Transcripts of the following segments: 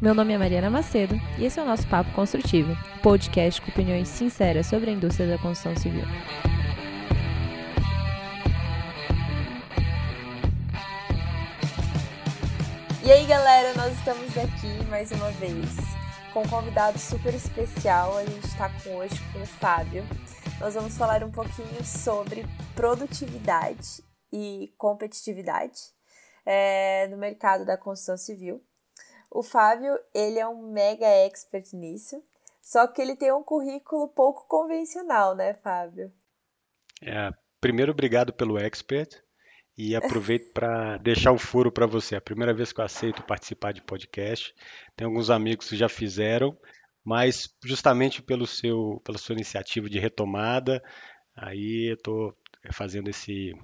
Meu nome é Mariana Macedo e esse é o nosso Papo Construtivo, podcast com opiniões sinceras sobre a indústria da construção civil. E aí, galera, nós estamos aqui mais uma vez com um convidado super especial. A gente está com hoje com o Fábio. Nós vamos falar um pouquinho sobre produtividade e competitividade é, no mercado da construção civil. O Fábio, ele é um mega expert nisso, só que ele tem um currículo pouco convencional, né, Fábio? É, primeiro, obrigado pelo expert e aproveito para deixar o furo para você. É a primeira vez que eu aceito participar de podcast. Tem alguns amigos que já fizeram, mas justamente pelo seu, pela sua iniciativa de retomada, aí eu estou fazendo esse,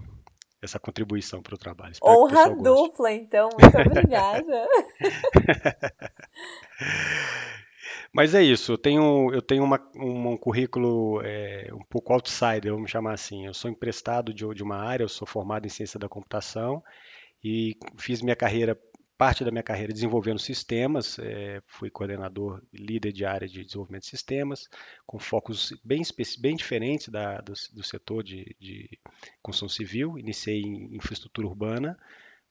essa contribuição para o trabalho. Espero Honra dupla, então. Muito obrigada. Mas é isso, eu tenho, eu tenho uma, um, um currículo é, um pouco outsider, vamos chamar assim. Eu sou emprestado de, de uma área, eu sou formado em ciência da computação e fiz minha carreira parte da minha carreira desenvolvendo sistemas, é, fui coordenador líder de área de desenvolvimento de sistemas, com focos bem, bem diferentes da, do, do, setor de, de, construção civil. Iniciei em infraestrutura urbana,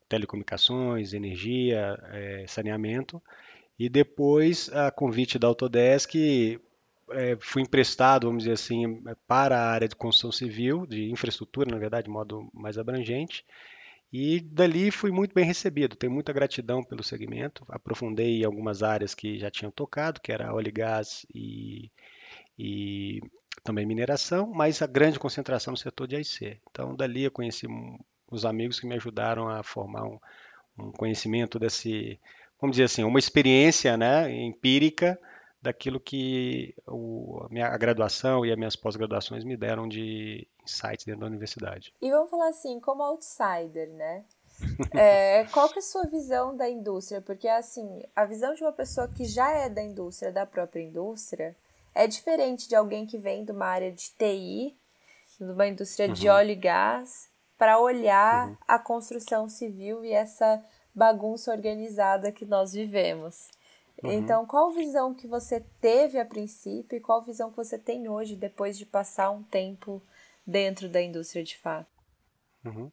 telecomunicações, energia, é, saneamento, e depois, a convite da Autodesk, é, fui emprestado, vamos dizer assim, para a área de construção civil, de infraestrutura, na verdade, de modo mais abrangente, e dali fui muito bem recebido, tenho muita gratidão pelo segmento. Aprofundei em algumas áreas que já tinham tocado, que era óleo e gás e, e também mineração, mas a grande concentração no setor de AIC. Então, dali eu conheci os amigos que me ajudaram a formar um, um conhecimento desse, vamos dizer assim, uma experiência né, empírica daquilo que o, a minha a graduação e as minhas pós-graduações me deram de insights dentro da universidade. E vamos falar assim, como outsider, né? É, qual que é a sua visão da indústria? Porque, assim, a visão de uma pessoa que já é da indústria, da própria indústria, é diferente de alguém que vem de uma área de TI, de uma indústria uhum. de óleo e gás, para olhar uhum. a construção civil e essa bagunça organizada que nós vivemos. Uhum. Então, qual visão que você teve a princípio e qual visão que você tem hoje, depois de passar um tempo dentro da indústria de fato? Uhum.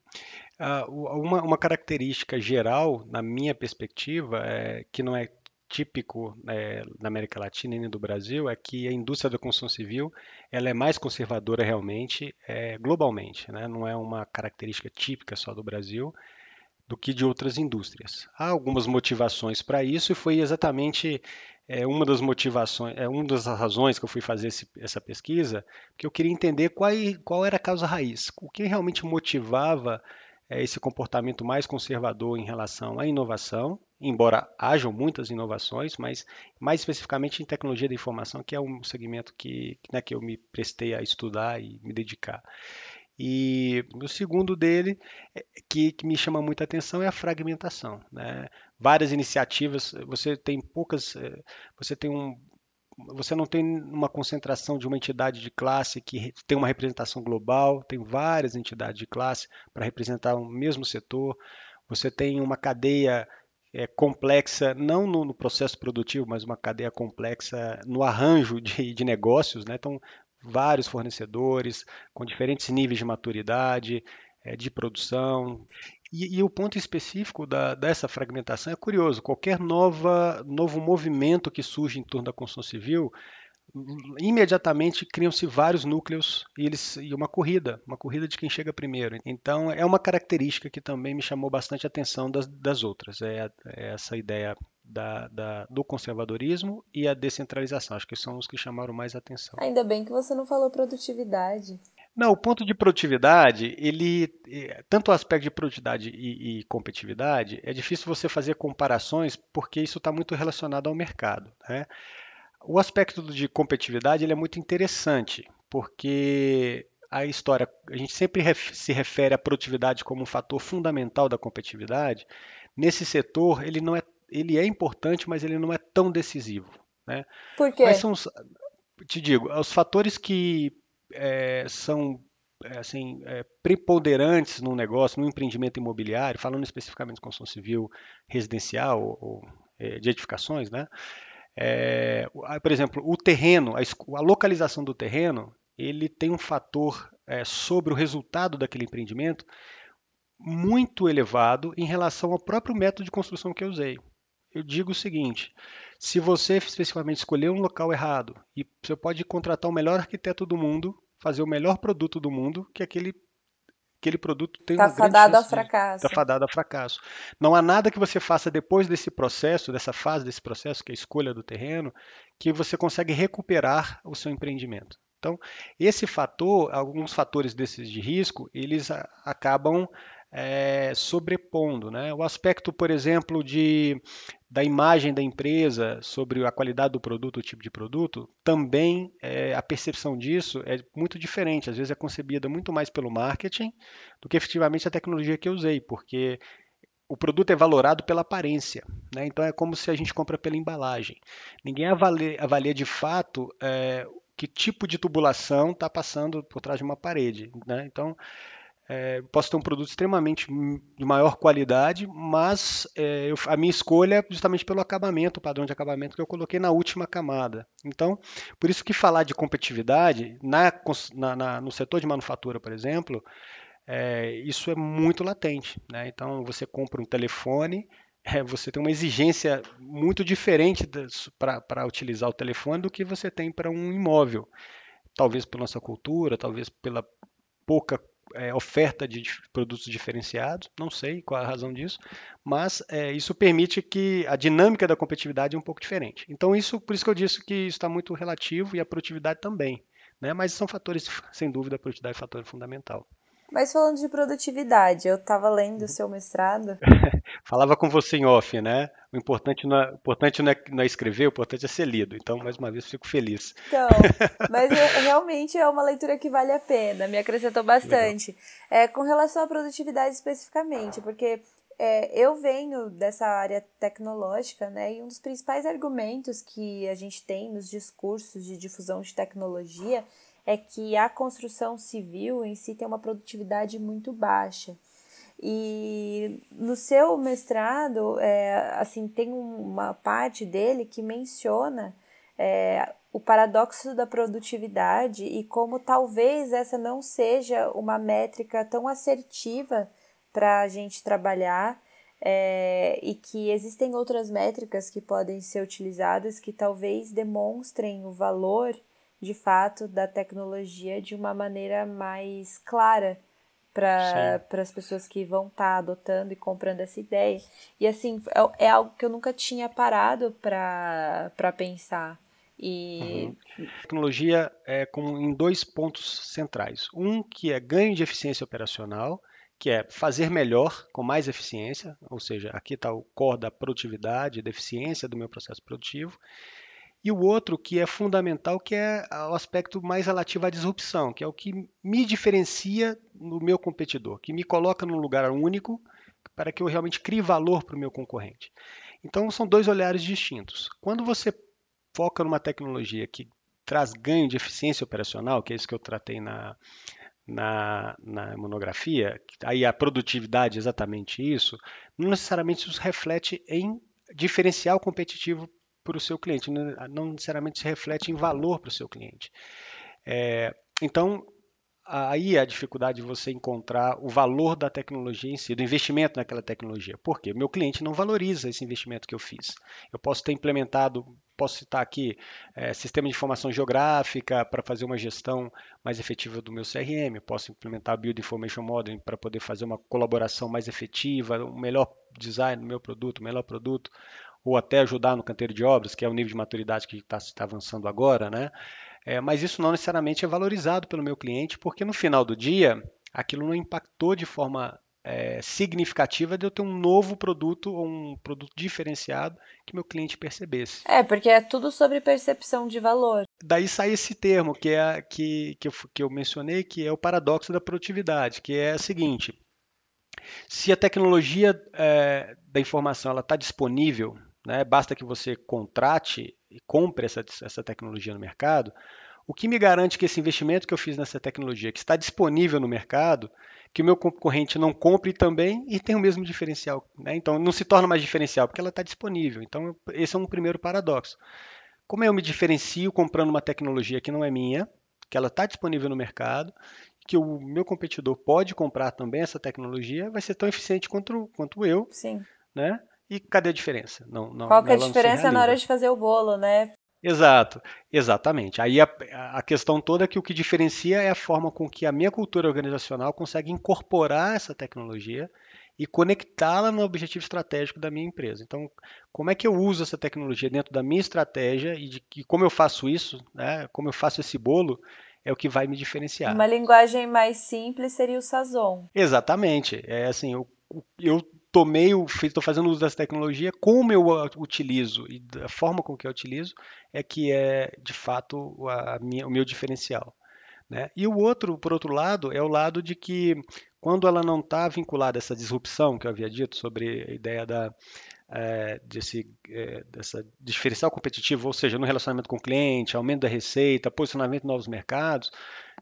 Uh, uma, uma, característica geral, na minha perspectiva, é, que não é típico é, na América Latina e nem do Brasil, é que a indústria da construção civil ela é mais conservadora realmente é, globalmente. Né? Não é uma característica típica só do Brasil do que de outras indústrias. Há algumas motivações para isso e foi exatamente é, uma das motivações, é uma das razões que eu fui fazer esse, essa pesquisa, que eu queria entender qual, qual era a causa raiz, o que realmente motivava é, esse comportamento mais conservador em relação à inovação, embora hajam muitas inovações, mas mais especificamente em tecnologia da informação, que é um segmento que, né, que eu me prestei a estudar e me dedicar. E o segundo dele, é, que, que me chama muita atenção, é a fragmentação. Né? Várias iniciativas, você tem poucas, eh, você tem um, você não tem uma concentração de uma entidade de classe que tem uma representação global, tem várias entidades de classe para representar o mesmo setor. Você tem uma cadeia é, complexa, não no, no, processo produtivo, mas uma cadeia complexa no arranjo de, de negócios. Né? Então, vários fornecedores com diferentes níveis de maturidade, é, de produção. E, e, o ponto específico da, dessa fragmentação é curioso. Qualquer nova, novo movimento que surge em torno da construção civil, imediatamente criam-se vários núcleos e, eles, e uma corrida, uma corrida de quem chega primeiro. Então é uma característica que também me chamou bastante a atenção das, das outras. É, é essa ideia da, da, do conservadorismo e a descentralização. Acho que são os que chamaram mais atenção. Ainda bem que você não falou produtividade. Não, o ponto de produtividade, ele tanto o aspecto de produtividade e, e competitividade, é difícil você fazer comparações porque isso está muito relacionado ao mercado. Né? O aspecto de competitividade ele é muito interessante porque a história, a gente sempre se refere à produtividade como um fator fundamental da competitividade. Nesse setor, ele não é ele é importante, mas ele não é tão decisivo. Né? Por quê? Quais são os, te digo, os fatores que é, são é, assim, é, preponderantes no negócio, no empreendimento imobiliário, falando especificamente de construção civil residencial ou, ou é, de edificações, né? É, por exemplo, o terreno, a, a, localização do terreno, ele tem um fator é, sobre o resultado daquele empreendimento muito elevado em relação ao próprio método de construção que eu usei. Eu digo o seguinte: se você especificamente escolher um local errado, e você pode contratar o melhor arquiteto do mundo, fazer o melhor produto do mundo, que aquele aquele produto tem tá uma fadado ao fracasso. Está fadado ao fracasso. Não há nada que você faça depois desse processo, dessa fase desse processo, que é a escolha do terreno, que você consegue recuperar o seu empreendimento. Então, esse fator, alguns fatores desses de risco, eles acabam é, sobrepondo. Né? O aspecto, por exemplo, de, da imagem da empresa sobre a qualidade do produto, o tipo de produto, também é, a percepção disso é muito diferente. Às vezes é concebida muito mais pelo marketing do que efetivamente a tecnologia que eu usei, porque o produto é valorado pela aparência. Né? Então é como se a gente compra pela embalagem. Ninguém avalia, avalia de fato é, que tipo de tubulação está passando por trás de uma parede. Né? Então, é, posso ter um produto extremamente de maior qualidade, mas é, eu, a minha escolha é justamente pelo acabamento, o padrão de acabamento que eu coloquei na última camada. Então, por isso que falar de competitividade na, na, na, no setor de manufatura, por exemplo, é, isso é muito latente. Né? Então, você compra um telefone, é, você tem uma exigência muito diferente para utilizar o telefone do que você tem para um imóvel. Talvez pela nossa cultura, talvez pela pouca é, oferta de produtos diferenciados, não sei qual a razão disso, mas é, isso permite que a dinâmica da competitividade é um pouco diferente. Então, isso, por isso que eu disse que está muito relativo e a produtividade também. Né? Mas são fatores, sem dúvida, a produtividade é um fator fundamental. Mas falando de produtividade, eu estava lendo o seu mestrado. Falava com você em off, né? O importante, não é, importante não, é, não é escrever, o importante é ser lido. Então, mais uma vez, fico feliz. Então, mas é, realmente é uma leitura que vale a pena, me acrescentou bastante. É, com relação à produtividade especificamente, porque é, eu venho dessa área tecnológica, né? E um dos principais argumentos que a gente tem nos discursos de difusão de tecnologia é que a construção civil em si tem uma produtividade muito baixa. E no seu mestrado, é, assim, tem uma parte dele que menciona é, o paradoxo da produtividade e como talvez essa não seja uma métrica tão assertiva para a gente trabalhar é, e que existem outras métricas que podem ser utilizadas que talvez demonstrem o valor de fato da tecnologia de uma maneira mais clara para as pessoas que vão estar tá adotando e comprando essa ideia. E assim, é, é algo que eu nunca tinha parado para pensar. E... Uhum. Tecnologia é com, em dois pontos centrais. Um que é ganho de eficiência operacional, que é fazer melhor com mais eficiência, ou seja, aqui está o core da produtividade, da eficiência do meu processo produtivo. E o outro que é fundamental, que é o aspecto mais relativo à disrupção, que é o que me diferencia no meu competidor, que me coloca num lugar único para que eu realmente crie valor para o meu concorrente. Então são dois olhares distintos. Quando você foca numa tecnologia que traz ganho de eficiência operacional, que é isso que eu tratei na, na, na, monografia, aí a produtividade é exatamente isso, não necessariamente isso reflete em diferencial competitivo para o seu cliente, não necessariamente se reflete em valor para o seu cliente. É, então, aí é a dificuldade de você encontrar o valor da tecnologia em si, do investimento naquela tecnologia. Por quê? Meu cliente não valoriza esse investimento que eu fiz. Eu posso ter implementado, posso citar aqui, é, sistema de informação geográfica para fazer uma gestão mais efetiva do meu CRM, posso implementar Build Information Modeling para poder fazer uma colaboração mais efetiva, um melhor design do meu produto, um melhor produto, ou até ajudar no canteiro de obras, que é o nível de maturidade que está tá avançando agora, né? É, mas isso não necessariamente é valorizado pelo meu cliente, porque no final do dia, aquilo não impactou de forma é, significativa de eu ter um novo produto ou um produto diferenciado que meu cliente percebesse. É, porque é tudo sobre percepção de valor. Daí sai esse termo que é que, que, eu, que eu mencionei, que é o paradoxo da produtividade, que é o seguinte: se a tecnologia é, da informação está disponível né? Basta que você contrate e compre essa, essa tecnologia no mercado. O que me garante que esse investimento que eu fiz nessa tecnologia, que está disponível no mercado, que o meu concorrente não compre também e tem o mesmo diferencial. Né? Então, não se torna mais diferencial, porque ela está disponível. Então, esse é um primeiro paradoxo. Como eu me diferencio comprando uma tecnologia que não é minha, que ela está disponível no mercado, que o meu competidor pode comprar também essa tecnologia, vai ser tão eficiente quanto, quanto eu. Sim. Né? E cadê a diferença? Não, não, Qual que é a diferença na hora de fazer o bolo, né? Exato, exatamente. Aí a, a, questão toda é que o que diferencia é a forma com que a minha cultura organizacional consegue incorporar essa tecnologia e conectá-la no objetivo estratégico da minha empresa. Então, como é que eu uso essa tecnologia dentro da minha estratégia e, de, e como eu faço isso, né, como eu faço esse bolo, é o que vai me diferenciar. Uma linguagem mais simples seria o Sazon. Exatamente. É assim, eu, eu tomei, estou fazendo uso dessa tecnologia, como eu a utilizo e da forma com que eu utilizo é que é de fato minha, o meu diferencial. Né? E o outro, por outro lado, é o lado de que quando ela não está vinculada a essa disrupção que eu havia dito sobre a ideia da, é, desse, é, dessa diferencial competitivo, ou seja, no relacionamento com o cliente, aumento da receita, posicionamento em novos mercados,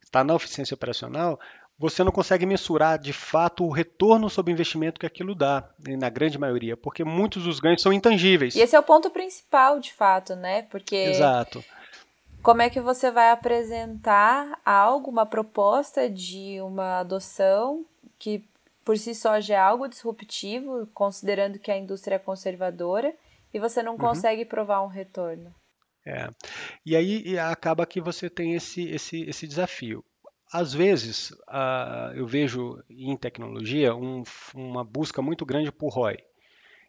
está na eficiência operacional, você não consegue mensurar de fato o retorno sobre o investimento que aquilo dá, na grande maioria, porque muitos dos ganhos são intangíveis. E esse é o ponto principal, de fato, né? Porque Exato. Como é que você vai apresentar algo, uma proposta de uma adoção que por si só já é algo disruptivo, considerando que a indústria é conservadora, e você não uhum. consegue provar um retorno? É. E aí acaba que você tem esse, esse, esse desafio às vezes, uh, eu vejo em tecnologia um, uma busca muito grande por ROI.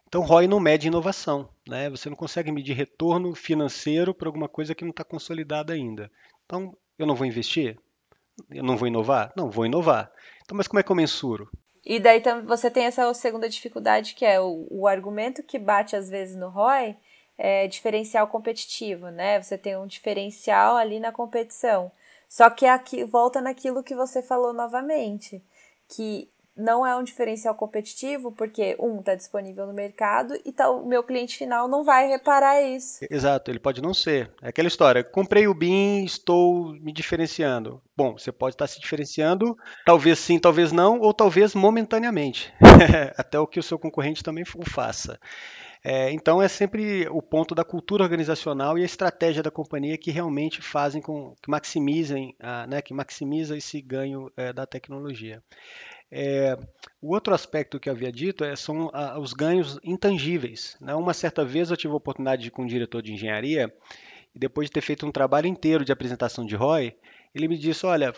Então, ROI não mede inovação. Né? Você não consegue medir retorno financeiro para alguma coisa que não está consolidada ainda. Então, eu não vou investir? Eu não vou inovar? Não, vou inovar. Então, mas como é que eu mensuro? E daí você tem essa segunda dificuldade, que é o, o argumento que bate às vezes no ROI é diferencial competitivo, né? Você tem um diferencial ali na competição. Só que aqui volta naquilo que você falou novamente, que não é um diferencial competitivo, porque um está disponível no mercado e tá, o meu cliente final não vai reparar isso. Exato, ele pode não ser. É aquela história, comprei o BIM, estou me diferenciando. Bom, você pode estar se diferenciando, talvez sim, talvez não, ou talvez momentaneamente, até o que o seu concorrente também o faça. É, então é sempre o ponto da cultura organizacional e a estratégia da companhia que realmente fazem com que maximizem, a, né, que maximiza esse ganho é, da tecnologia. É, o outro aspecto que eu havia dito é, são a, os ganhos intangíveis. Né? Uma certa vez eu tive a oportunidade de ir com um diretor de engenharia e depois de ter feito um trabalho inteiro de apresentação de ROI, ele me disse, olha,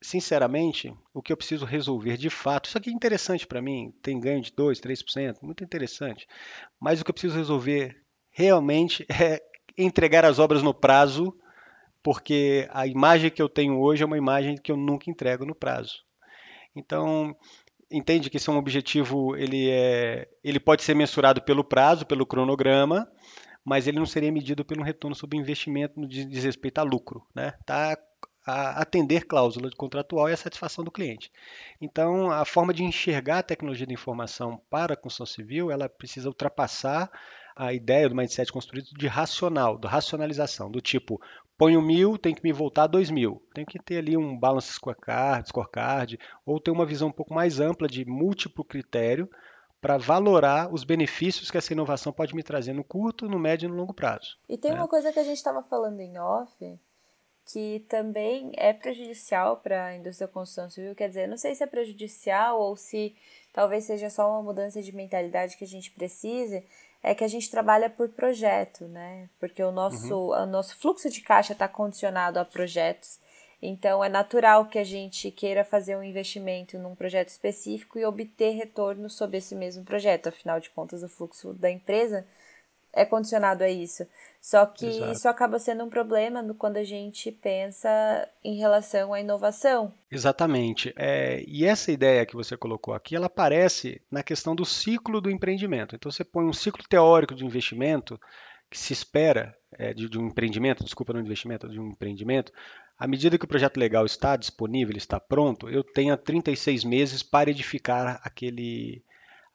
sinceramente, o que eu preciso resolver de fato, isso aqui é interessante para mim, tem ganho de 2%, 3%, muito interessante, mas o que eu preciso resolver realmente é entregar as obras no prazo, porque a imagem que eu tenho hoje é uma imagem que eu nunca entrego no prazo. Então, entende que esse é um objetivo, ele, é, ele pode ser mensurado pelo prazo, pelo cronograma, mas ele não seria medido pelo retorno sobre investimento no diz respeito a lucro. Né? Tá a atender cláusula contratual e a satisfação do cliente. Então, a forma de enxergar a tecnologia da informação para a construção civil, ela precisa ultrapassar a ideia do mindset construído de racional, da racionalização, do tipo, ponho mil, tem que me voltar dois mil. Tem que ter ali um balance scorecard, scorecard, ou ter uma visão um pouco mais ampla de múltiplo critério para valorar os benefícios que essa inovação pode me trazer no curto, no médio e no longo prazo. E tem né? uma coisa que a gente estava falando em off, que também é prejudicial para a indústria da construção civil. Quer dizer, não sei se é prejudicial ou se talvez seja só uma mudança de mentalidade que a gente precise, é que a gente trabalha por projeto, né? Porque o nosso, uhum. o nosso fluxo de caixa está condicionado a projetos. Então, é natural que a gente queira fazer um investimento num projeto específico e obter retorno sobre esse mesmo projeto. Afinal de contas, o fluxo da empresa é condicionado a isso. Só que Exato. isso acaba sendo um problema quando a gente pensa em relação à inovação. Exatamente. É, e essa ideia que você colocou aqui, ela aparece na questão do ciclo do empreendimento. Então você põe um ciclo teórico de investimento que se espera é, de, de, um empreendimento, desculpa, não de investimento, de um empreendimento, à medida que o projeto legal está disponível, está pronto, eu tenho 36 meses para edificar aquele,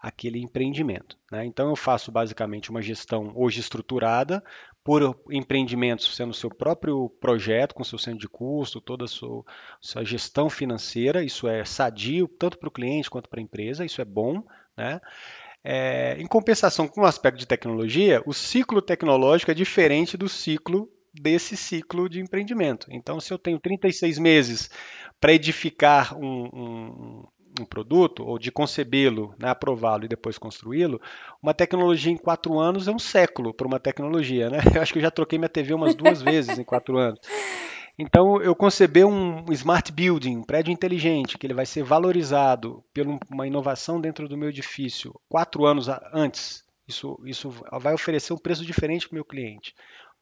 aquele empreendimento. Né? Então eu faço basicamente uma gestão hoje estruturada por empreendimentos sendo seu próprio projeto, com seu centro de custo, toda a sua, sua gestão financeira. Isso é sadio tanto para o cliente quanto para a empresa, isso é bom. Né? É, em compensação com o aspecto de tecnologia, o ciclo tecnológico é diferente do ciclo desse ciclo de empreendimento. Então, se eu tenho 36 meses para edificar um, um, um, produto, ou de concebê-lo, né, aprová-lo e depois construí-lo, uma tecnologia em quatro anos é um século para uma tecnologia. Né? Eu acho que eu já troquei minha TV umas duas vezes em quatro anos. Então, eu conceber um smart building, um prédio inteligente, que ele vai ser valorizado por uma inovação dentro do meu edifício quatro anos antes. Isso, isso vai oferecer um preço diferente para o meu cliente.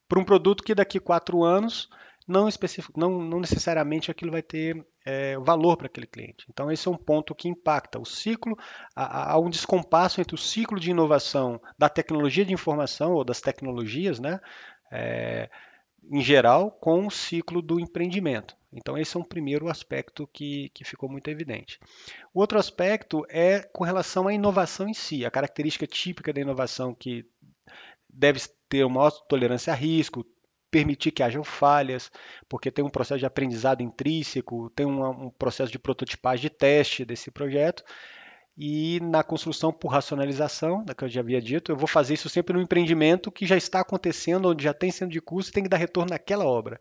Para um produto que daqui quatro anos não, não, não necessariamente aquilo vai ter é, valor para aquele cliente. Então, esse é um ponto que impacta. O ciclo, há, há, um descompasso entre o ciclo de inovação da tecnologia de informação ou das tecnologias, né? É, em geral, com o ciclo do empreendimento. Então, esse é um primeiro aspecto que, que ficou muito evidente. O outro aspecto é com relação à inovação em si, a característica típica da inovação que deve ter uma maior tolerância a risco, permitir que hajam falhas, porque tem um processo de aprendizado intrínseco, tem um, um processo de prototipagem de teste desse projeto, e na construção por racionalização, né, que eu já havia dito, eu vou fazer isso sempre no empreendimento que já está acontecendo, onde já tem centro de custo e tem que dar retorno naquela obra.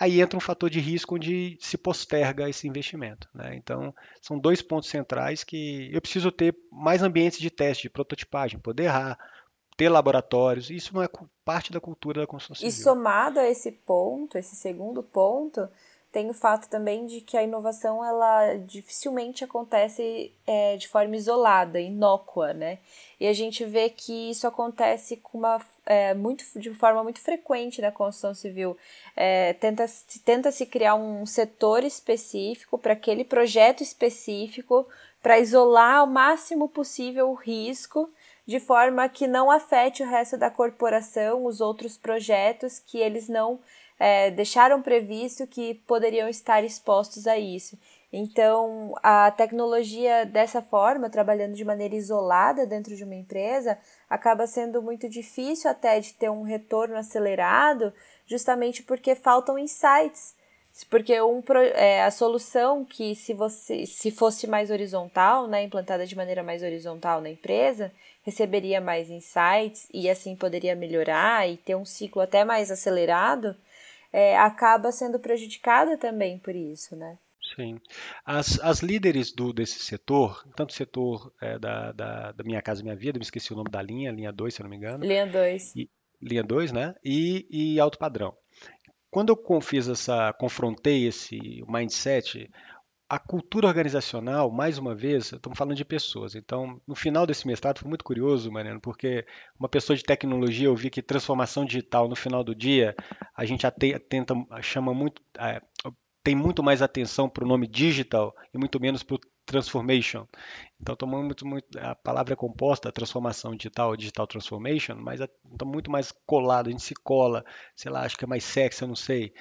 Aí entra um fator de risco onde se posterga esse investimento. Né? Então, são dois pontos centrais que eu preciso ter mais ambientes de teste, de prototipagem, poder errar, ter laboratórios. Isso não é parte da cultura da construção civil. E somado a esse ponto, esse segundo ponto, tem o fato também de que a inovação ela dificilmente acontece é, de forma isolada, inócua, né? E a gente vê que isso acontece com uma, é, muito, de forma muito frequente na construção civil. É, tenta, tenta se criar um setor específico para aquele projeto específico para isolar ao máximo possível o risco de forma que não afete o resto da corporação, os outros projetos que eles não é, deixaram previsto que poderiam estar expostos a isso. Então, a tecnologia dessa forma, trabalhando de maneira isolada dentro de uma empresa, acaba sendo muito difícil até de ter um retorno acelerado, justamente porque faltam insights. Porque um, é, a solução que, se, você, se fosse mais horizontal, né, implantada de maneira mais horizontal na empresa, receberia mais insights e assim poderia melhorar e ter um ciclo até mais acelerado é, acaba sendo prejudicada também por isso, né? Sim. As, as líderes do, desse setor, tanto o setor é, da, da, da, Minha Casa Minha Vida, me esqueci o nome da linha, linha 2, se eu não me engano. Linha 2. Linha 2, né? E, e alto padrão. Quando eu fiz essa, confrontei esse mindset, a cultura organizacional, mais uma vez, estamos falando de pessoas. Então, no final desse mestrado foi muito curioso, Mariano, porque uma pessoa de tecnologia, eu vi que transformação digital, no final do dia, a gente tenta, chama muito, é, tem muito mais atenção para o nome digital e muito menos para o transformation. Então, tomando muito, muito, a palavra é composta, transformação digital, digital transformation, mas está muito mais colado, a gente se cola, sei lá, acho que é mais sexy, eu não sei,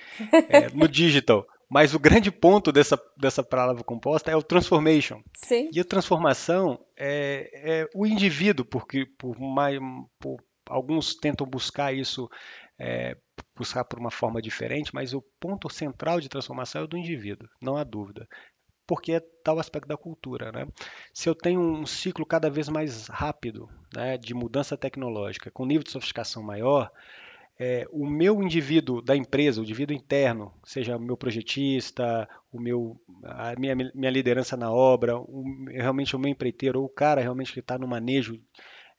é, no digital. Mas o grande ponto dessa, dessa palavra composta é o transformation. Sim. E a transformação é, é o indivíduo, porque por, mais, por alguns tentam buscar isso, é, buscar por uma forma diferente, mas o ponto central de transformação é o do indivíduo, não há dúvida. Porque é tal aspecto da cultura. Né? Se eu tenho um ciclo cada vez mais rápido né, de mudança tecnológica, com nível de sofisticação maior, é, o meu indivíduo da empresa, o indivíduo interno, seja o meu projetista, o meu, a minha, minha liderança na obra, o, realmente o meu empreiteiro, ou o cara realmente que está no manejo,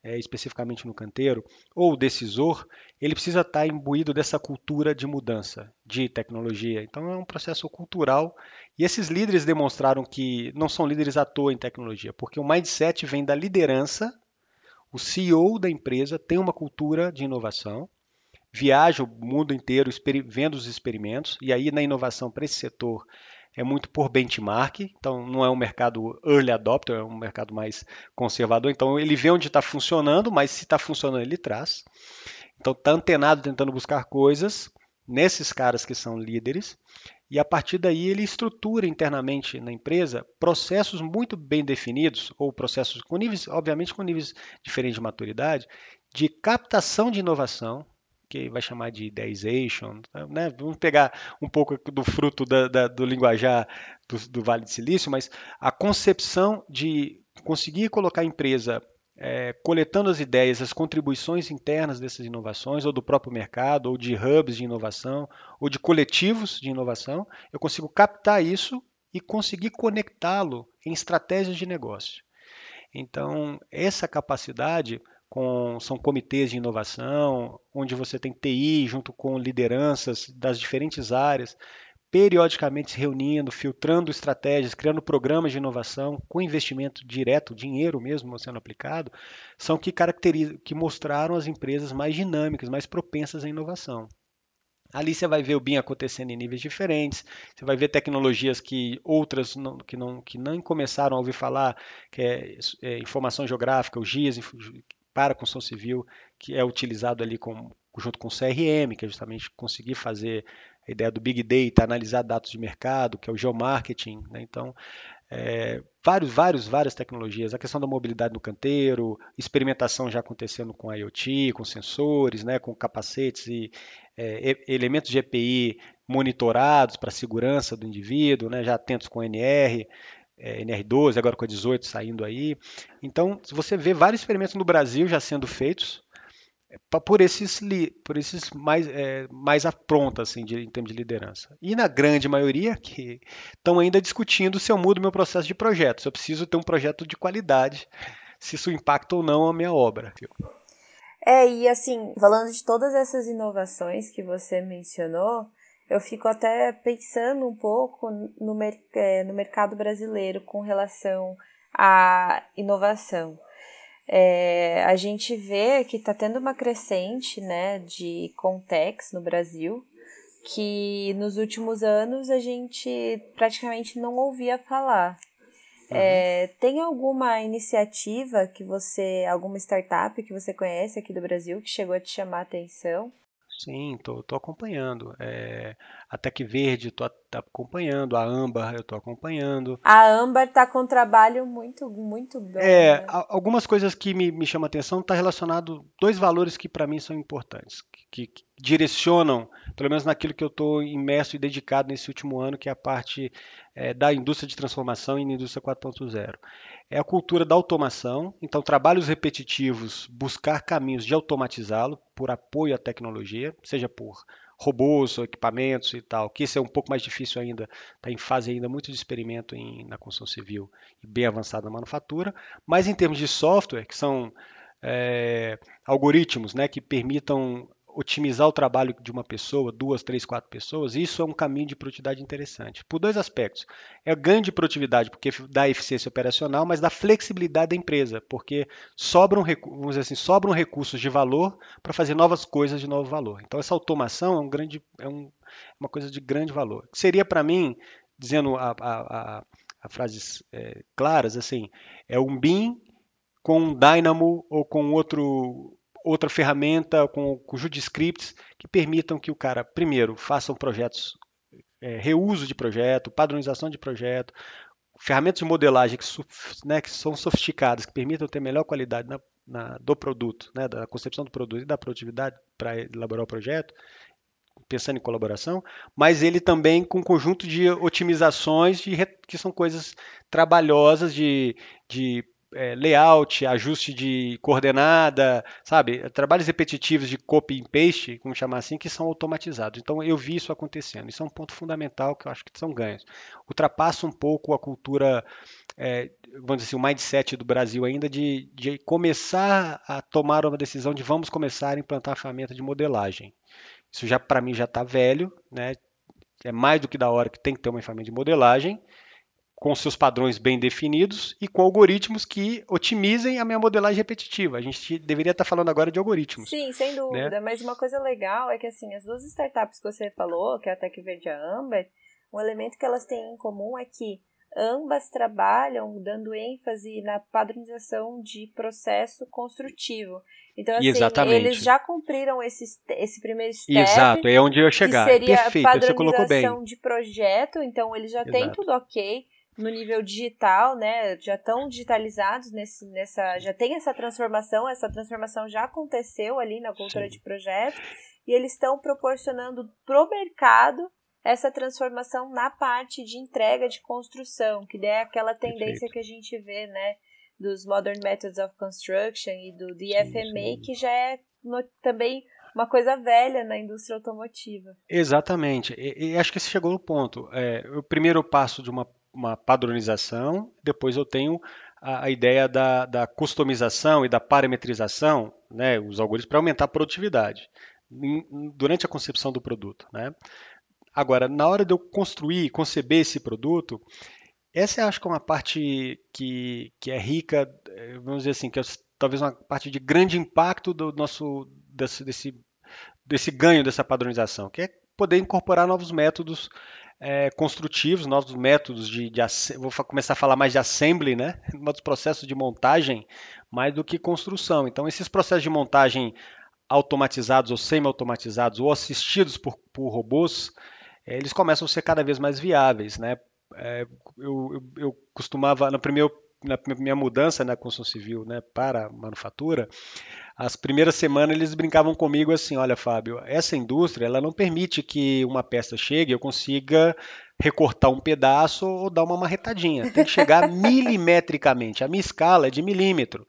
é, especificamente no canteiro, ou o decisor, ele precisa estar imbuído dessa cultura de mudança, de tecnologia. Então é um processo cultural e esses líderes demonstraram que não são líderes à toa em tecnologia, porque o mindset vem da liderança, o CEO da empresa tem uma cultura de inovação, viaja o mundo inteiro vendo os experimentos, e aí na inovação para esse setor é muito por benchmark, então não é um mercado early adopter, é um mercado mais conservador. Então ele vê onde está funcionando, mas se está funcionando ele traz. Então está antenado tentando buscar coisas nesses caras que são líderes e a partir daí ele estrutura internamente na empresa processos muito bem definidos ou processos com níveis, obviamente com níveis diferentes de maturidade, de captação de inovação, que vai chamar de ideization, né? Vamos pegar um pouco do fruto da, da, do linguajar do, do, Vale do Silício, mas a concepção de conseguir colocar a empresa é, coletando as ideias, as contribuições internas dessas inovações, ou do próprio mercado, ou de hubs de inovação, ou de coletivos de inovação, eu consigo captar isso e conseguir conectá-lo em estratégias de negócio. Então, essa capacidade com, são comitês de inovação, onde você tem TI junto com lideranças das diferentes áreas, periodicamente se reunindo, filtrando estratégias, criando programas de inovação com investimento direto, dinheiro mesmo sendo aplicado, são que caracterizam, que mostraram as empresas mais dinâmicas, mais propensas à inovação. Ali você vai ver o BIM acontecendo em níveis diferentes, você vai ver tecnologias que outras não, que, não, que não começaram a ouvir falar, que é, é informação geográfica, o GIS para a construção civil, que é utilizado ali com, junto com o CRM, que é justamente conseguir fazer a ideia do Big Data, analisar dados de mercado, que é o geomarketing. Né? Então, é, vários, vários, várias tecnologias. A questão da mobilidade no canteiro, experimentação já acontecendo com IoT, com sensores, né, com capacetes e é, elementos EPI monitorados para a segurança do indivíduo, né, já atentos com NR, é, NR12, agora com a 18 saindo aí. Então, você vê vários experimentos no Brasil já sendo feitos, por esses, por esses mais, é, mais aprontas assim, em termos de liderança. E na grande maioria que estão ainda discutindo se eu mudo meu processo de projeto, se eu preciso ter um projeto de qualidade, se isso impacta ou não a minha obra. É, e assim, falando de todas essas inovações que você mencionou, eu fico até pensando um pouco no, é, no mercado brasileiro com relação à inovação é, a gente vê que está tendo uma crescente né, de Contex no Brasil, que nos últimos anos a gente praticamente não ouvia falar. Uhum. É, tem alguma iniciativa que você, alguma startup que você conhece aqui do Brasil que chegou a te chamar a atenção? Sim, tô, acompanhando. É, a Tec Verde, tô tá acompanhando. A Âmbar, eu tô acompanhando. A Âmbar tá com um trabalho muito, muito bom. É, né? algumas coisas que me, me chamam a atenção tá relacionado dois valores que para mim são importantes, que, que, direcionam, pelo menos naquilo que eu estou imerso e dedicado nesse último ano, que é a parte é, da indústria de transformação e indústria 4.0 é a cultura da automação. Então, trabalhos repetitivos, buscar caminhos de automatizá-lo por apoio à tecnologia, seja por robôs equipamentos e tal, que isso é um pouco mais difícil ainda, está em fase ainda muito de experimento em, na construção civil e bem avançada na manufatura, mas em termos de software, que são é, algoritmos né, que permitam otimizar o trabalho de uma pessoa, duas, três, quatro pessoas, isso é um caminho de produtividade interessante. Por dois aspectos. É ganho de produtividade, porque dá eficiência operacional, mas dá flexibilidade da empresa, porque sobram, vamos dizer assim, sobram recursos de valor para fazer novas coisas de novo valor. Então, essa automação é, um grande, é um, uma coisa de grande valor. Seria, para mim, dizendo a, a, a, a frases é, claras, assim, é um BIM com um Dynamo ou com outro outra ferramenta com, com Judiscripts que permitam que o cara, primeiro, faça projetos, é, reuso de projeto, padronização de projeto, ferramentas de modelagem que, né, que são sofisticadas, que permitam ter melhor qualidade na, na, do produto, né, da concepção do produto e da produtividade para elaborar o projeto, pensando em colaboração, mas ele também com um conjunto de otimizações de, que são coisas trabalhosas de, de é, layout, ajuste de coordenada, sabe? Trabalhos repetitivos de copy and paste, como chamar assim, que são automatizados. Então eu vi isso acontecendo. Isso é um ponto fundamental que eu acho que são ganhos. Ultrapassa um pouco a cultura, é, vamos dizer assim, o mindset do Brasil ainda de, de começar a tomar uma decisão de vamos começar a implantar a ferramenta de modelagem. Isso já para mim já está velho, né? É mais do que da hora que tem que ter uma ferramenta de modelagem com seus padrões bem definidos e com algoritmos que otimizem a minha modelagem repetitiva. A gente deveria estar falando agora de algoritmos. Sim, sem dúvida. Né? Mas uma coisa legal é que assim, as duas startups que você falou, que é a TechVerde e a Amber, um elemento que elas têm em comum é que ambas trabalham dando ênfase na padronização de processo construtivo. Então, assim, Exatamente. eles já cumpriram esse, esse primeiro step. Exato, é onde eu ia chegar. Que seria Perfeito, a padronização de projeto, então eles já têm tudo ok no nível digital, né? Já estão digitalizados nesse, nessa, já tem essa transformação, essa transformação já aconteceu ali na cultura Sim. de projeto. e eles estão proporcionando para o mercado essa transformação na parte de entrega de construção, que é aquela tendência Perfeito. que a gente vê, né, dos Modern Methods of Construction e do DFMA, que já é no, também uma coisa velha na indústria automotiva. Exatamente. E, e acho que você chegou no ponto. É, o primeiro passo de uma, uma padronização, depois eu tenho a, a ideia da, da, customização e da parametrização, né, os algoritmos para aumentar a produtividade em, durante a concepção do produto. Né? Agora, na hora de eu construir, conceber esse produto, essa eu acho que é uma parte que, que é rica, eh, vamos dizer assim, que é talvez uma parte de grande impacto do nosso desse, desse, desse ganho dessa padronização, que é poder incorporar novos métodos é, construtivos, novos métodos de, de, vou começar a falar mais de assembly, né? Novos processos de montagem, mais do que construção. Então, esses processos de montagem automatizados ou semi-automatizados ou assistidos por, por robôs, é, eles começam a ser cada vez mais viáveis, né? É, eu, eu, eu, costumava, no primeiro, na minha mudança na construção civil né, para manufatura, as primeiras semanas eles brincavam comigo assim, olha Fábio, essa indústria ela não permite que uma peça chegue eu consiga recortar um pedaço ou dar uma marretadinha. Tem que chegar milimetricamente. A minha escala é de milímetro.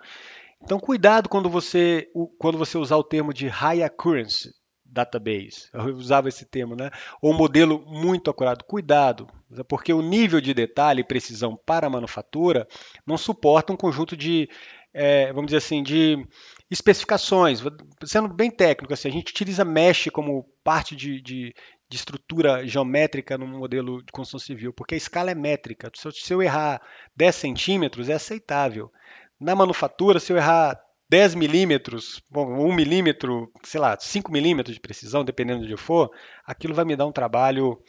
Então cuidado quando você, quando você usar o termo de high accuracy database. Eu usava esse termo, né? Ou modelo muito acurado. Cuidado, porque o nível de detalhe e precisão para a manufatura não suporta um conjunto de, é, vamos dizer assim, de especificações. Sendo bem técnico, assim, a gente utiliza mesh como parte de, de, de estrutura geométrica no modelo de construção civil, porque a escala é métrica. Se eu errar 10 centímetros, é aceitável. Na manufatura, se eu errar 10 milímetros, 1 milímetro, sei lá, 5 milímetros de precisão, dependendo de onde for, aquilo vai me dar um trabalho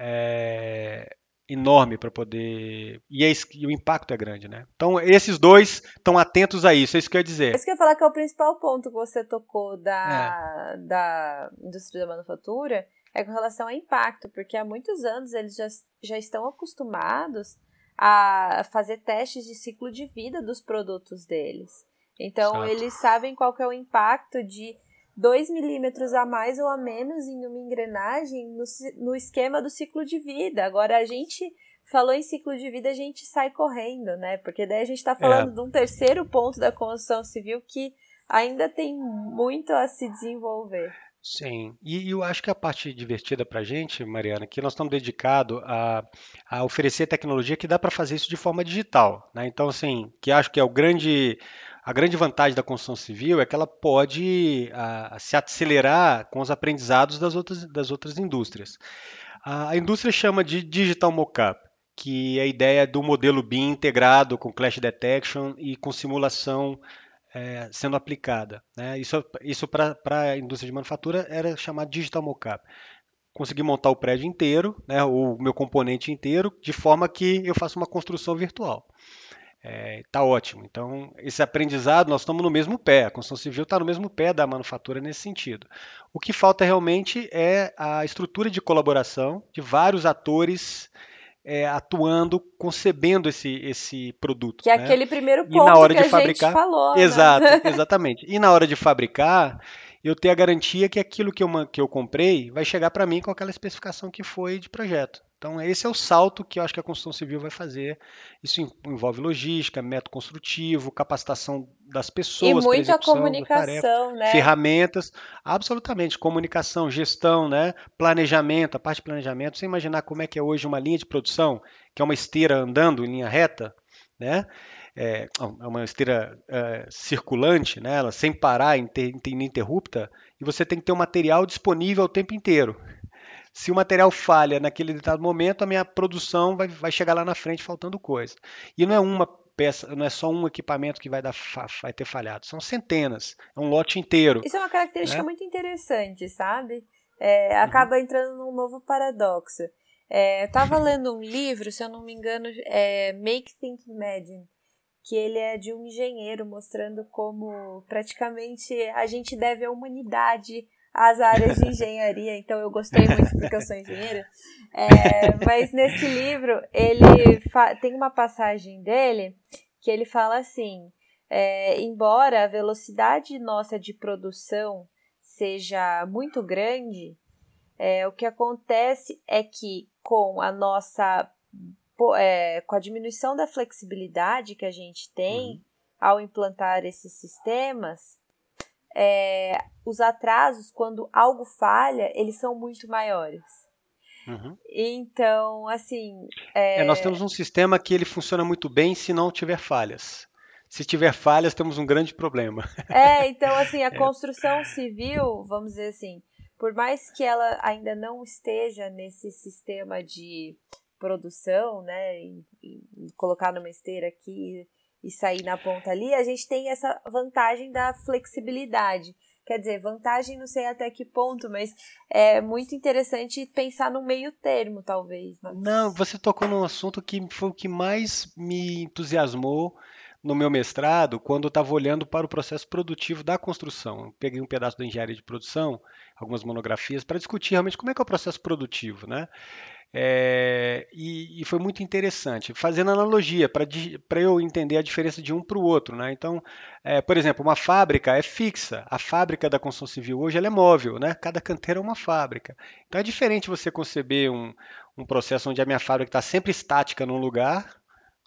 é, enorme para poder. E, é, e, o impacto é grande, né? Então, esses dois estão atentos a isso, é isso que eu ia dizer. Isso que eu ia falar que é o principal ponto que você tocou da, é. da indústria da manufatura é com relação ao impacto, porque há muitos anos eles já, já estão acostumados a fazer testes de ciclo de vida dos produtos deles. Então, Exato. eles sabem qual é o impacto de 2 milímetros a mais ou a menos em uma engrenagem no, no esquema do ciclo de vida. Agora, a gente falou em ciclo de vida, a gente sai correndo, né? Porque daí a gente está falando é. de um terceiro ponto da construção civil que ainda tem muito a se desenvolver. Sim, e eu acho que a parte divertida para a gente, Mariana, que nós estamos dedicados a, a oferecer tecnologia que dá para fazer isso de forma digital. Né? Então, assim, que acho que é o grande, a grande vantagem da construção civil é que ela pode a, se acelerar com os aprendizados das outras, das outras indústrias. A, a indústria chama de Digital Mockup, que é a ideia do modelo BIM integrado com Clash Detection e com simulação é, sendo aplicada. Né? Isso, isso para a indústria de manufatura era chamado Digital Mockup conseguir montar o prédio inteiro, né, o meu componente inteiro, de forma que eu faça uma construção virtual. Está é, tá ótimo. Então, esse aprendizado, nós estamos no mesmo pé. A construção civil está no mesmo pé da manufatura nesse sentido. O que falta realmente é a estrutura de colaboração de vários atores é, atuando, concebendo esse, esse produto. Que é né? aquele primeiro ponto e na hora que de a fabricar, gente falou. Né? Exato, né? exatamente. E na hora de fabricar, eu ter a garantia que aquilo que eu, que eu comprei vai chegar para mim com aquela especificação que foi de projeto. Então, esse é o salto que eu acho que a construção civil vai fazer. Isso envolve logística, método construtivo, capacitação das pessoas, e muita comunicação, né? ferramentas, absolutamente, comunicação, gestão, né? planejamento, a parte de planejamento. Você imaginar como é que é hoje uma linha de produção, que é uma esteira andando em linha reta, né? É, é uma esteira é, circulante, né? Ela sem parar, ininterrupta, e você tem que ter o um material disponível o tempo inteiro se o material falha naquele determinado momento, a minha produção vai, vai chegar lá na frente faltando coisa. E não é uma peça, não é só um equipamento que vai, dar, vai ter falhado, são centenas, é um lote inteiro. Isso é uma característica né? muito interessante, sabe? É, acaba uhum. entrando num novo paradoxo. É, eu estava lendo um livro, se eu não me engano, é Make Think Imagine, que ele é de um engenheiro mostrando como praticamente a gente deve à humanidade as áreas de engenharia, então eu gostei muito porque eu sou engenheira. É, mas nesse livro, ele tem uma passagem dele que ele fala assim: é, embora a velocidade nossa de produção seja muito grande, é, o que acontece é que com a nossa é, com a diminuição da flexibilidade que a gente tem uhum. ao implantar esses sistemas, é, os atrasos, quando algo falha, eles são muito maiores. Uhum. Então, assim. É... É, nós temos um sistema que ele funciona muito bem se não tiver falhas. Se tiver falhas, temos um grande problema. É, então, assim, a é. construção civil, vamos dizer assim, por mais que ela ainda não esteja nesse sistema de produção, né, e, e colocar numa esteira aqui e sair na ponta ali, a gente tem essa vantagem da flexibilidade. Quer dizer, vantagem não sei até que ponto, mas é muito interessante pensar no meio termo, talvez. Né? Não, você tocou num assunto que foi o que mais me entusiasmou no meu mestrado, quando eu estava olhando para o processo produtivo da construção. Eu peguei um pedaço da engenharia de produção, algumas monografias, para discutir realmente como é que é o processo produtivo. Né? É, e, e, foi muito interessante, fazendo analogia para eu entender a diferença de um para o outro. Né? Então, é, por exemplo, uma fábrica é fixa, a fábrica da construção civil hoje é móvel, né? cada canteira é uma fábrica. Então é diferente você conceber um, um processo onde a minha fábrica está sempre estática num lugar,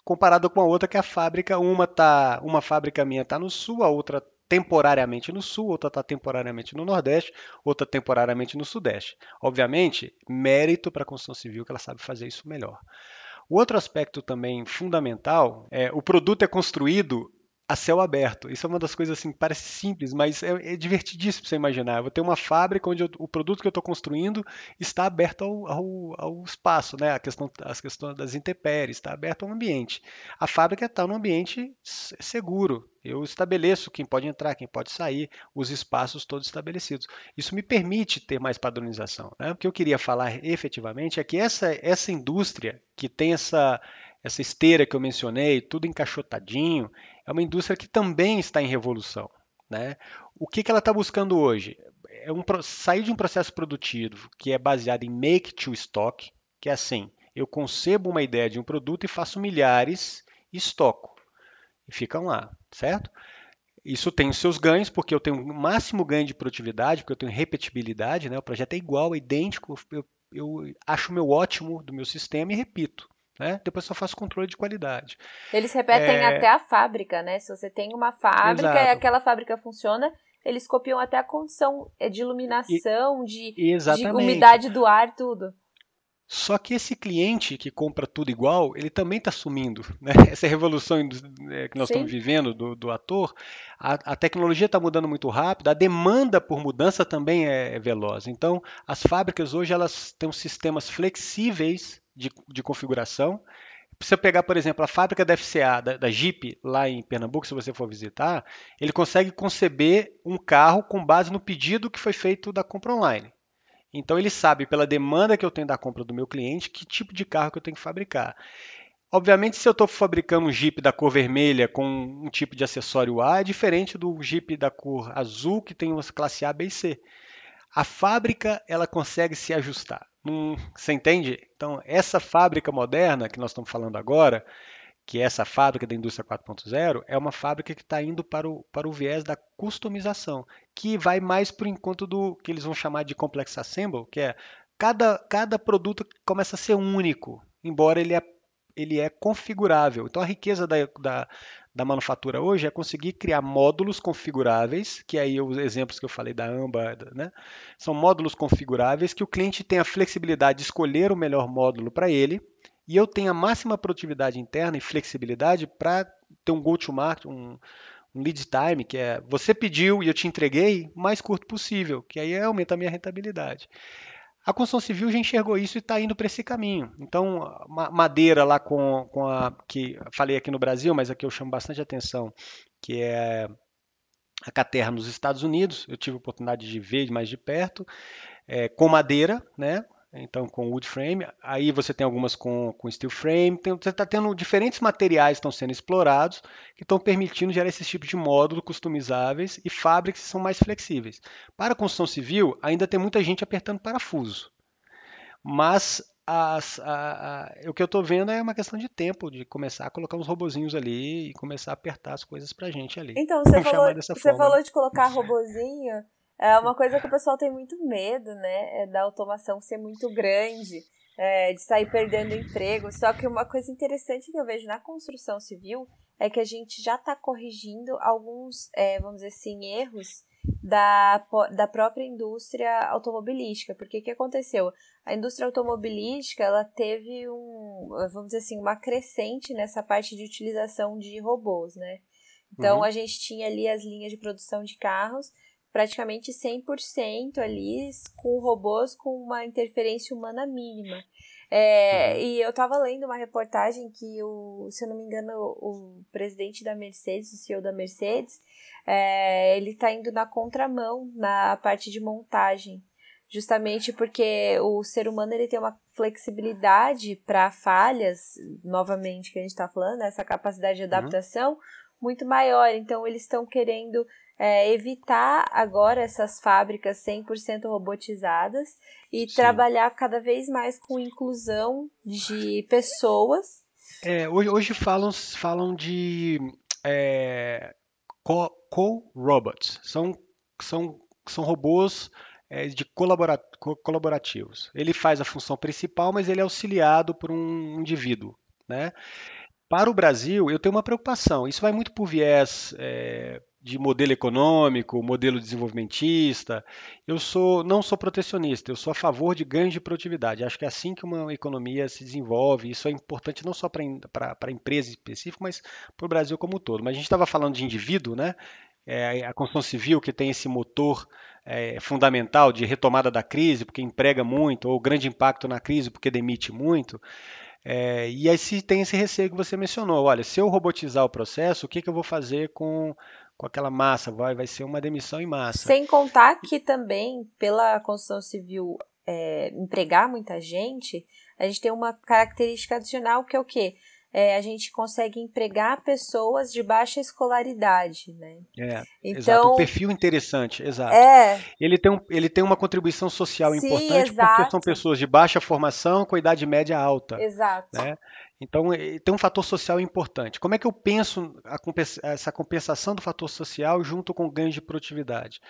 comparado com a outra que a fábrica, uma tá, uma fábrica minha está no sul, a outra temporariamente no sul, outra está temporariamente no nordeste, outra temporariamente no sudeste. Obviamente, mérito para a construção civil que ela sabe fazer isso melhor. O outro aspecto também fundamental é o produto é construído a céu aberto. Isso é uma das coisas assim, parece simples, mas é, é divertidíssimo você imaginar. Eu vou ter uma fábrica onde eu, o produto que eu estou construindo está aberto ao, ao, ao, espaço, né? a questão, as questões das intempéries, está aberto ao ambiente. A fábrica está num ambiente seguro. Eu estabeleço quem pode entrar, quem pode sair, os espaços todos estabelecidos. Isso me permite ter mais padronização. Né? O que eu queria falar efetivamente é que essa, essa indústria que tem essa, essa esteira que eu mencionei, tudo encaixotadinho, é uma indústria que também está em revolução. Né? O que, que ela está buscando hoje? É um, sair de um processo produtivo que é baseado em make to stock, que é assim, eu concebo uma ideia de um produto e faço milhares e estoco. E ficam lá, certo? Isso tem os seus ganhos, porque eu tenho o máximo ganho de produtividade, porque eu tenho repetibilidade, né? o projeto é igual, é idêntico, eu, eu acho o meu ótimo do meu sistema e repito. Né? Depois só faço controle de qualidade. Eles repetem é... até a fábrica, né? Se você tem uma fábrica Exato. e aquela fábrica funciona, eles copiam até a condição é, de iluminação, de, de, umidade do ar, tudo. Só que esse cliente que compra tudo igual, ele também está sumindo. Né? Essa revolução é, que nós Sim. estamos vivendo do, do ator, a, a tecnologia está mudando muito rápido, a demanda por mudança também é, é veloz. Então, as fábricas hoje elas têm sistemas flexíveis de, de configuração. Se você pegar, por exemplo, a fábrica da FCA, da, da, Jeep, lá em Pernambuco, se você for visitar, ele consegue conceber um carro com base no pedido que foi feito da compra online. Então ele sabe, pela demanda que eu tenho da compra do meu cliente, que tipo de carro que eu tenho que fabricar. Obviamente, se eu estou fabricando um Jeep da cor vermelha com um tipo de acessório A, é diferente do Jeep da cor azul, que tem uma classe A, B e C. A fábrica ela consegue se ajustar. Hum, você entende? Então, essa fábrica moderna que nós estamos falando agora, que é essa fábrica da indústria 4.0, é uma fábrica que está indo para o, para o viés da customização, que vai mais por enquanto do que eles vão chamar de complex assemble, que é cada, cada produto começa a ser único, embora ele é, ele é configurável. Então a riqueza da, da, da manufatura hoje é conseguir criar módulos configuráveis, que aí os exemplos que eu falei da AMBA, né, são módulos configuráveis que o cliente tem a flexibilidade de escolher o melhor módulo para ele, e eu tenho a máxima produtividade interna e flexibilidade para ter um go-to-market, um, um lead time, que é você pediu e eu te entreguei, mais curto possível, que aí aumenta a minha rentabilidade. A construção civil já enxergou isso e está indo para esse caminho. Então, madeira lá com, com a que falei aqui no Brasil, mas aqui eu chamo bastante atenção, que é a Caterra nos Estados Unidos. Eu tive a oportunidade de ver mais de perto, é, com madeira, né? Então com wood frame. Aí você tem algumas com, com steel frame. Tem, você está tendo diferentes materiais que estão sendo explorados que estão permitindo gerar esses tipos de módulos customizáveis e fábricas que são mais flexíveis. Para a construção civil, ainda tem muita gente apertando parafuso. Mas as, a, a, o que eu estou vendo é uma questão de tempo, de começar a colocar uns robozinhos ali e começar a apertar as coisas para a gente ali. Então, você, falou, você falou de colocar robozinho. É uma coisa que o pessoal tem muito medo, né? É da automação ser muito grande, é, de sair perdendo emprego. Só que uma coisa interessante que eu vejo na construção civil é que a gente já está corrigindo alguns, é, vamos dizer assim, erros da, da própria indústria automobilística. Porque o que aconteceu? A indústria automobilística ela teve um, vamos dizer assim, uma crescente nessa parte de utilização de robôs, né? Então uhum. a gente tinha ali as linhas de produção de carros praticamente 100% ali com robôs com uma interferência humana mínima. É, uhum. E eu estava lendo uma reportagem que, o, se eu não me engano, o, o presidente da Mercedes, o CEO da Mercedes, é, ele está indo na contramão na parte de montagem, justamente porque o ser humano ele tem uma flexibilidade para falhas, novamente que a gente está falando, essa capacidade de uhum. adaptação uhum. muito maior. Então eles estão querendo é, evitar agora essas fábricas 100% robotizadas e Sim. trabalhar cada vez mais com inclusão de pessoas. É, hoje, hoje falam, falam de é, co-robots. São, são, são robôs é, de colabora, colaborativos. Ele faz a função principal, mas ele é auxiliado por um indivíduo. Né? Para o Brasil, eu tenho uma preocupação. Isso vai muito por viés é, de modelo econômico, modelo desenvolvimentista. Eu sou não sou protecionista, eu sou a favor de ganhos de produtividade. Acho que é assim que uma economia se desenvolve. Isso é importante não só para a empresa específica, mas para o Brasil como um todo. Mas a gente estava falando de indivíduo, né? É, a construção civil que tem esse motor é, fundamental de retomada da crise, porque emprega muito, ou grande impacto na crise, porque demite muito. É, e aí se tem esse receio que você mencionou, olha, se eu robotizar o processo, o que, que eu vou fazer com com aquela massa, vai, vai ser uma demissão em massa. Sem contar que também, pela construção civil é, empregar muita gente, a gente tem uma característica adicional que é o quê? É, a gente consegue empregar pessoas de baixa escolaridade, né? É, então, exato. Um perfil interessante, exato. É, ele, tem um, ele tem uma contribuição social sim, importante exato. porque são pessoas de baixa formação com idade média alta. Exato. Né? Então, tem um fator social importante. Como é que eu penso compensa essa compensação do fator social junto com ganhos de produtividade?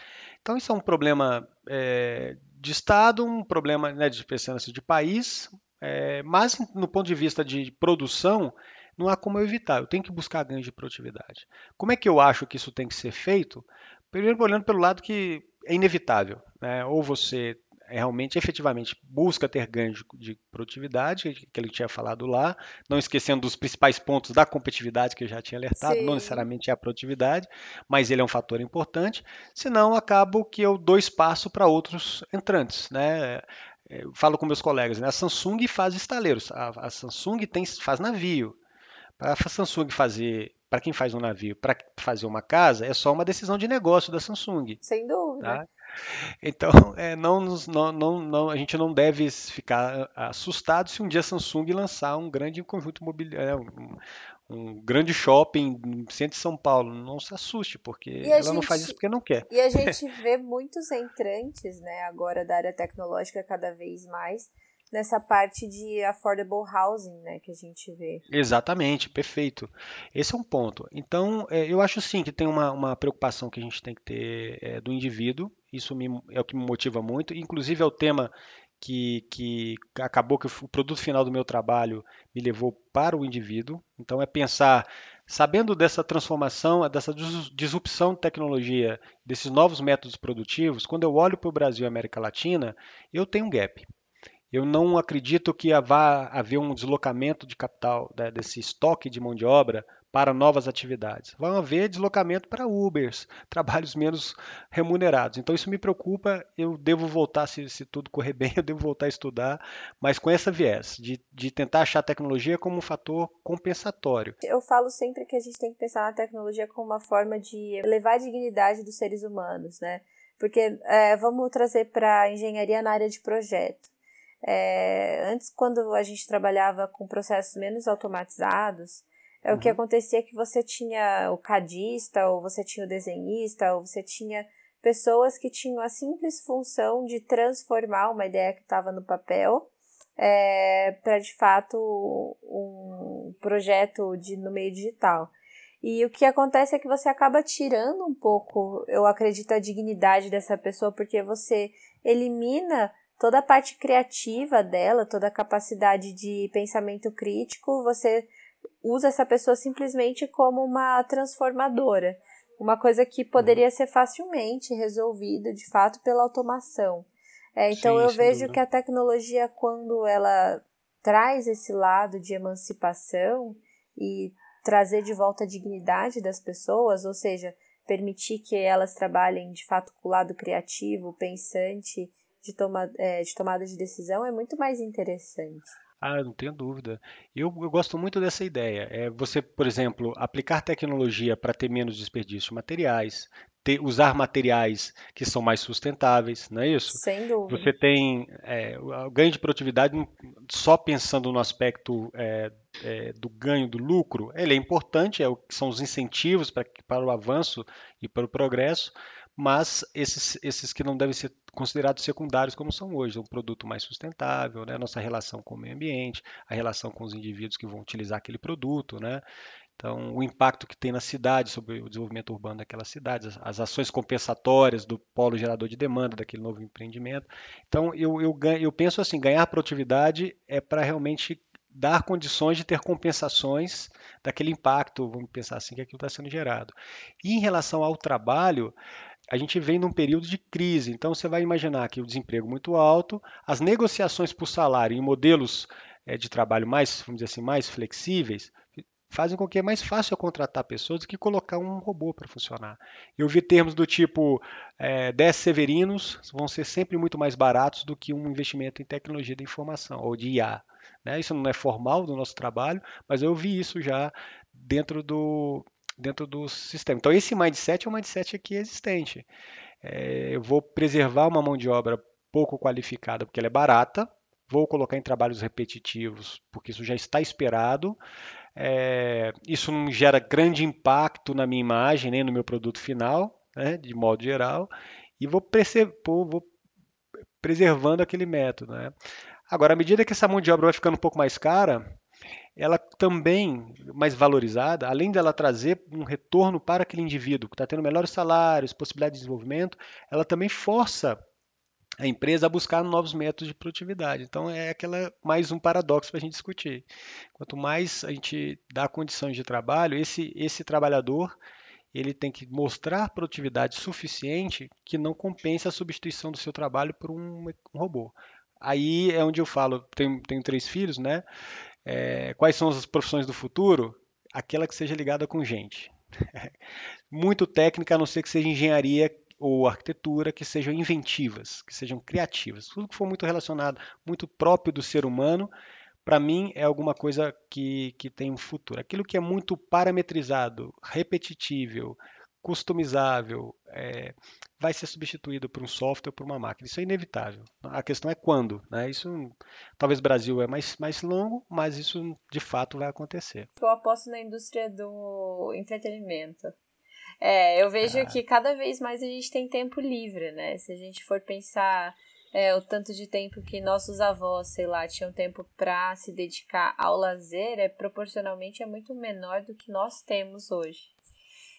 Então, isso é um problema é, de Estado, um problema né, de pensando de país, é, mas no ponto de vista de produção, não há como eu evitar. Eu tenho que buscar ganhos de produtividade. Como é que eu acho que isso tem que ser feito? Primeiro, olhando pelo lado que é inevitável. Né? Ou você realmente, efetivamente, busca ter ganhos de produtividade, que ele tinha falado lá, não esquecendo dos principais pontos da competitividade que eu já tinha alertado, Sim. não necessariamente é a produtividade, mas ele é um fator importante, senão acabo que eu dou espaço para outros entrantes, né? Eu falo com meus colegas, né? a Samsung faz estaleiros, a, a Samsung tem, faz navio. Para a Samsung fazer, para quem faz um navio, para fazer uma casa, é só uma decisão de negócio da Samsung. Sem dúvida. Tá? Então, é, não, não, não, não, a gente não deve ficar assustado se um dia a Samsung lançar um grande conjunto imobiliário, é, um, um grande shopping no centro de São Paulo. Não se assuste, porque ela gente, não faz isso porque não quer. E a gente vê muitos entrantes né, agora da área tecnológica cada vez mais nessa parte de affordable housing, né, que a gente vê. Exatamente, perfeito. Esse é um ponto. Então, é, eu acho sim que tem uma, uma preocupação que a gente tem que ter é, do indivíduo. Isso me, é o que me motiva muito. Inclusive é o tema que, que acabou que o produto final do meu trabalho me levou para o indivíduo. Então, é pensar sabendo dessa transformação, dessa disrupção de tecnologia, desses novos métodos produtivos, quando eu olho para o Brasil e América Latina, eu tenho um gap. Eu não acredito que vá haver um deslocamento de capital desse estoque de mão de obra para novas atividades. Vai haver deslocamento para Ubers, trabalhos menos remunerados. Então isso me preocupa. Eu devo voltar, se, se tudo correr bem, eu devo voltar a estudar, mas com essa viés de, de tentar achar a tecnologia como um fator compensatório. Eu falo sempre que a gente tem que pensar na tecnologia como uma forma de elevar a dignidade dos seres humanos, né? Porque é, vamos trazer para engenharia na área de projeto. É, antes, quando a gente trabalhava com processos menos automatizados, é, o que uhum. acontecia é que você tinha o cadista, ou você tinha o desenhista, ou você tinha pessoas que tinham a simples função de transformar uma ideia que estava no papel é, para de fato um projeto de, no meio digital. E o que acontece é que você acaba tirando um pouco, eu acredito, a dignidade dessa pessoa, porque você elimina toda a parte criativa dela, toda a capacidade de pensamento crítico, você usa essa pessoa simplesmente como uma transformadora. Uma coisa que poderia ser facilmente resolvida, de fato, pela automação. É, então Sim, eu vejo dúvida. que a tecnologia, quando ela traz esse lado de emancipação e trazer de volta a dignidade das pessoas, ou seja, permitir que elas trabalhem de fato com o lado criativo, pensante, de, toma, é, de tomada de decisão, é muito mais interessante. Ah, não tenho dúvida. Eu, eu gosto muito dessa ideia. É você, por exemplo, aplicar tecnologia para ter menos desperdício de materiais, ter, usar materiais que são mais sustentáveis, não é isso? Sem dúvida. Você tem é, o ganho de produtividade só pensando no aspecto é, é, do ganho do lucro, ele é importante, é o, são os incentivos para, para o avanço e para o progresso, mas esses, esses que não devem ser considerados secundários como são hoje, um produto mais sustentável, né? nossa relação com o meio ambiente, a relação com os indivíduos que vão utilizar aquele produto, né? Então, o impacto que tem na cidade sobre o desenvolvimento urbano daquela cidade, as, as ações compensatórias do polo gerador de demanda daquele novo empreendimento. Então, eu, eu, eu penso assim, ganhar produtividade é para realmente dar condições de ter compensações daquele impacto, vamos pensar assim, que aquilo está sendo gerado. E em relação ao trabalho, a gente vem num período de crise, então você vai imaginar que o desemprego muito alto, as negociações por salário em modelos é, de trabalho mais, vamos dizer assim, mais flexíveis, fazem com que é mais fácil contratar pessoas do que colocar um robô para funcionar. Eu vi termos do tipo é, 10 severinos vão ser sempre muito mais baratos do que um investimento em tecnologia da informação ou de IA. Né? Isso não é formal do nosso trabalho, mas eu vi isso já dentro do, dentro do sistema. Então, esse mindset é um mindset aqui existente. É, eu vou preservar uma mão de obra pouco qualificada porque ela é barata, vou colocar em trabalhos repetitivos porque isso já está esperado. É, isso não gera grande impacto na minha imagem, nem no meu produto final, né, de modo geral, e vou, vou preservando aquele método. Né? Agora, à medida que essa mão de obra vai ficando um pouco mais cara, ela também mais valorizada, além dela trazer um retorno para aquele indivíduo que está tendo melhores salários, possibilidade de desenvolvimento, ela também força a empresa a buscar novos métodos de produtividade. Então é aquela mais um paradoxo para a gente discutir. Quanto mais a gente dá condições de trabalho, esse, esse trabalhador ele tem que mostrar produtividade suficiente que não compense a substituição do seu trabalho por um, um robô. Aí é onde eu falo, tenho, tenho três filhos, né? É, quais são as profissões do futuro? Aquela que seja ligada com gente. Muito técnica, a não ser que seja engenharia ou arquitetura, que sejam inventivas, que sejam criativas. Tudo que for muito relacionado, muito próprio do ser humano, para mim é alguma coisa que, que tem um futuro. Aquilo que é muito parametrizado, repetitível, customizável, é, vai ser substituído por um software, por uma máquina. Isso é inevitável. A questão é quando. Né? Isso, talvez o Brasil é mais, mais longo, mas isso de fato vai acontecer. Eu aposto na indústria do entretenimento. É, eu vejo ah. que cada vez mais a gente tem tempo livre, né? Se a gente for pensar é, o tanto de tempo que nossos avós, sei lá, tinham tempo para se dedicar ao lazer, é proporcionalmente é muito menor do que nós temos hoje.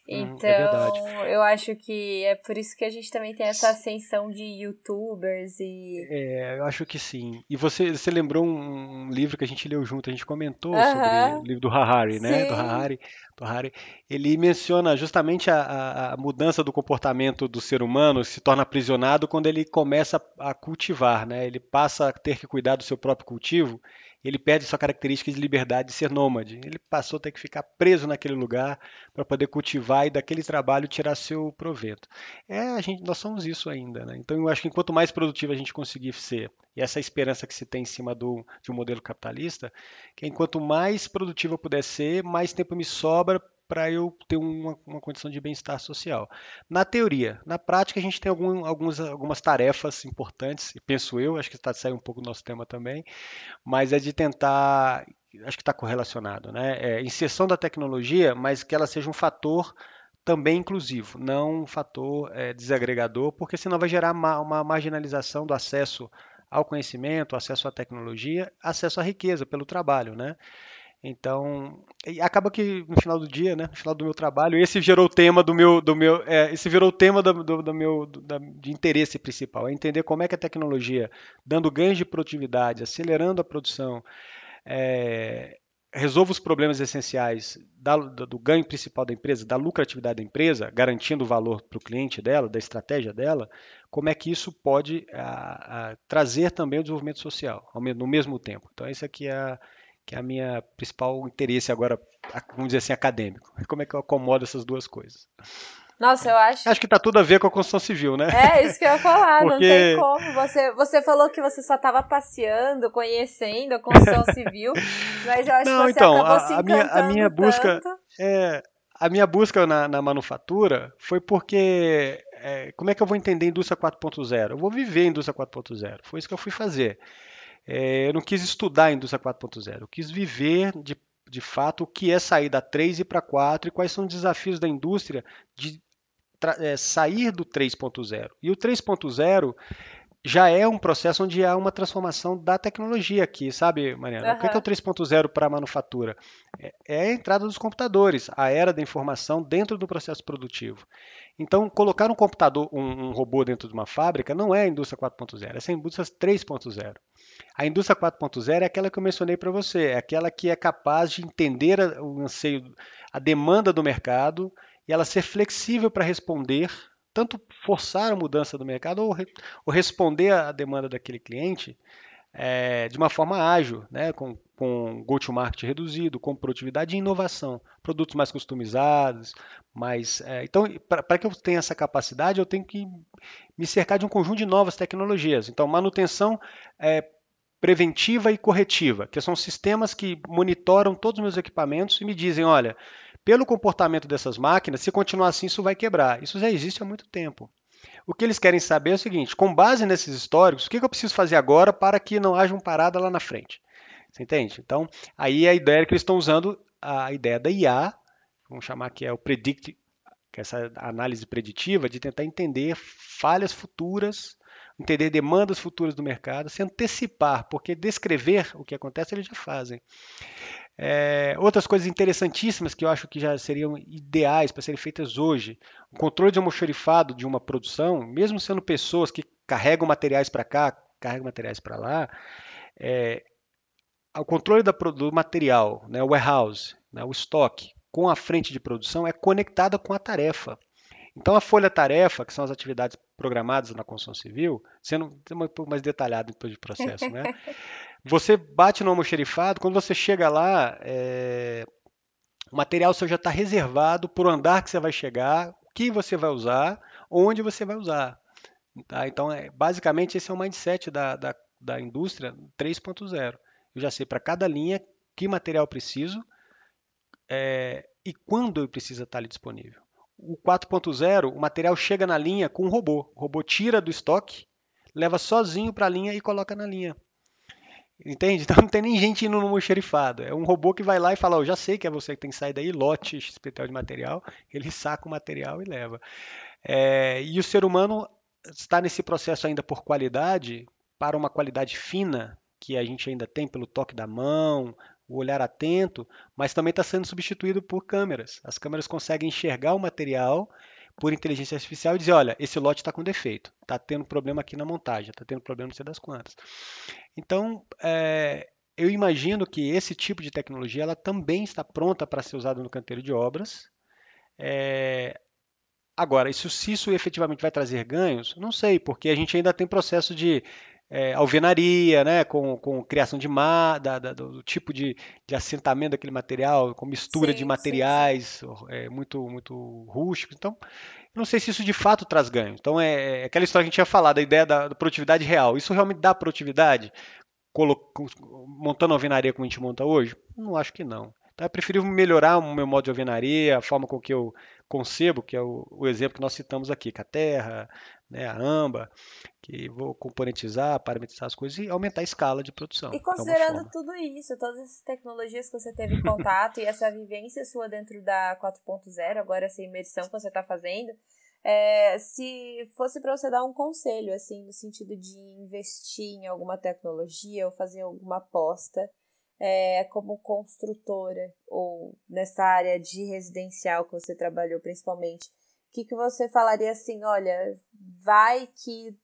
Hum, é então, é eu acho que é por isso que a gente também tem essa ascensão de youtubers e. É, eu acho que sim. E você, você lembrou um livro que a gente leu junto, a gente comentou uh -huh. sobre o livro do Harari, né? Sim. Do Harari, do Harari. Ele menciona justamente a, a, mudança do comportamento do ser humano, se torna aprisionado quando ele começa a cultivar, né? Ele passa a ter que cuidar do seu próprio cultivo ele perde sua característica de liberdade de ser nômade. Ele passou a ter que ficar preso naquele lugar para poder cultivar e daquele trabalho tirar seu proveito. É, a gente, nós somos isso ainda, né? Então eu acho que quanto mais produtivo a gente conseguir ser, e essa esperança que se tem em cima do, de um modelo capitalista, que enquanto mais produtivo eu puder ser, mais tempo me sobra para eu ter uma, uma condição de bem-estar social. Na teoria, na prática a gente tem algum, algumas, algumas tarefas importantes, penso eu, acho que está saindo um pouco do nosso tema também, mas é de tentar, acho que está correlacionado, né? É, inserção da tecnologia, mas que ela seja um fator também inclusivo, não um fator é, desagregador, porque senão vai gerar uma, uma marginalização do acesso ao conhecimento, acesso à tecnologia, acesso à riqueza pelo trabalho, né? Então, acaba que no final do dia, né, no final do meu trabalho, esse gerou o tema do meu, do meu, é, esse virou o tema do, do, do meu do, da, de interesse principal, é entender como é que a tecnologia, dando ganhos de produtividade, acelerando a produção, é, resolve os problemas essenciais da, do ganho principal da empresa, da lucratividade da empresa, garantindo o valor para o cliente dela, da estratégia dela, como é que isso pode a, a, trazer também o desenvolvimento social no mesmo tempo. Então, esse aqui é a, que é a minha principal interesse agora, vamos dizer assim, acadêmico. Como é que eu acomodo essas duas coisas? Nossa, eu acho. Acho que está tudo a ver com a construção civil, né? É, isso que eu ia falar, Porque... não tem como. Você, você falou que você só estava passeando, conhecendo a construção civil, mas eu acho não, que você então, acabou a, se a minha, a minha busca tanto. É, a minha busca na, na manufatura foi porque é, como é que eu vou entender indústria 4.0? Eu vou viver a indústria 4.0. Foi isso que eu fui fazer. É, eu não quis estudar a indústria 4.0, eu quis viver de, de fato o que é sair da 3 e para 4 e quais são os desafios da indústria de é, sair do 3.0. E o 3.0 já é um processo onde há uma transformação da tecnologia aqui, sabe, Mariana? Uhum. O que é, é o 3.0 para a manufatura? É, é a entrada dos computadores, a era da informação dentro do processo produtivo. Então, colocar um computador, um, um robô dentro de uma fábrica não é a indústria 4.0, essa é a indústria 3.0. A indústria 4.0 é aquela que eu mencionei para você, é aquela que é capaz de entender o anseio, a demanda do mercado e ela ser flexível para responder, tanto forçar a mudança do mercado ou, ou responder à demanda daquele cliente é, de uma forma ágil, né, com, com go-to-market reduzido, com produtividade e inovação, produtos mais customizados, mais. É, então, para que eu tenha essa capacidade, eu tenho que me cercar de um conjunto de novas tecnologias. Então, manutenção é, preventiva e corretiva, que são sistemas que monitoram todos os meus equipamentos e me dizem, olha, pelo comportamento dessas máquinas, se continuar assim, isso vai quebrar. Isso já existe há muito tempo. O que eles querem saber é o seguinte: com base nesses históricos, o que eu preciso fazer agora para que não haja uma parada lá na frente? Você entende? Então, aí a ideia é que eles estão usando a ideia da IA, vamos chamar que é o predict, que é essa análise preditiva, de tentar entender falhas futuras entender demandas futuras do mercado, se antecipar, porque descrever o que acontece eles já fazem. É, outras coisas interessantíssimas que eu acho que já seriam ideais para serem feitas hoje. O controle de almoxarifado de uma produção, mesmo sendo pessoas que carregam materiais para cá, carregam materiais para lá, é, o controle da, do material, né, o warehouse, né, o estoque, com a frente de produção é conectada com a tarefa. Então, a folha-tarefa, que são as atividades programadas na construção civil, sendo um pouco mais detalhado depois do processo, né? Você bate no almoxerifado, quando você chega lá, é... o material seu já está reservado por andar que você vai chegar, o que você vai usar, onde você vai usar. Tá? Então, é, basicamente, esse é o mindset da, da, da indústria 3.0. Eu já sei para cada linha que material preciso é... e quando eu preciso estar ali disponível o 4.0, o material chega na linha com um robô. O robô tira do estoque, leva sozinho para a linha e coloca na linha. Entende? Então não tem nem gente indo no xerifado. É um robô que vai lá e fala: oh, já sei que é você que tem que sair daí, lote XPTO de material. Ele saca o material e leva. É, e o ser humano está nesse processo ainda por qualidade, para uma qualidade fina, que a gente ainda tem pelo toque da mão, o olhar atento, mas também está sendo substituído por câmeras. As câmeras conseguem enxergar o material por inteligência artificial e dizer, olha, esse lote está com defeito, está tendo problema aqui na montagem, está tendo problema não sei das quantas. Então, é, eu imagino que esse tipo de tecnologia ela também está pronta para ser usada no canteiro de obras. É, agora, isso, se isso efetivamente vai trazer ganhos, não sei, porque a gente ainda tem processo de é, alvenaria, né, com, com criação de mar, da, da, do tipo de, de assentamento daquele material, com mistura sim, de materiais sim, sim. É, muito muito rústicos. Então, não sei se isso de fato traz ganho. Então, é, é aquela história que a gente tinha falado, da ideia da, da produtividade real. Isso realmente dá produtividade? montando a alvenaria como a gente monta hoje? Não acho que não. Então, é preferível melhorar o meu modo de alvenaria, a forma com que eu concebo, que é o, o exemplo que nós citamos aqui, com a terra, né, a AMBA, que vou componentizar, parametrizar as coisas e aumentar a escala de produção. E considerando é tudo isso, todas essas tecnologias que você teve contato e essa vivência sua dentro da 4.0, agora essa imersão que você está fazendo, é, se fosse para você dar um conselho, assim, no sentido de investir em alguma tecnologia ou fazer alguma aposta, é, como construtora ou nessa área de residencial que você trabalhou principalmente, o que, que você falaria assim, olha, vai que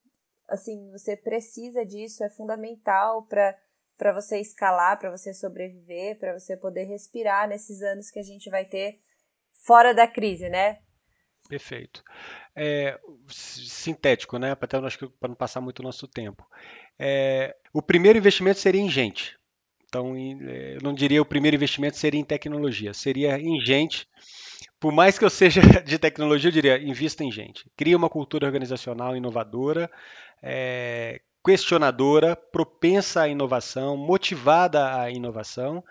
assim você precisa disso, é fundamental para para você escalar, para você sobreviver, para você poder respirar nesses anos que a gente vai ter fora da crise, né? Perfeito. É, sintético, né? Para não passar muito o nosso tempo. É, o primeiro investimento seria em gente. Então, é, eu não diria o primeiro investimento seria em tecnologia, seria em gente. Por mais que eu seja de tecnologia, eu diria invista em gente. Cria uma cultura organizacional inovadora, é, questionadora, propensa à inovação, motivada à inovação.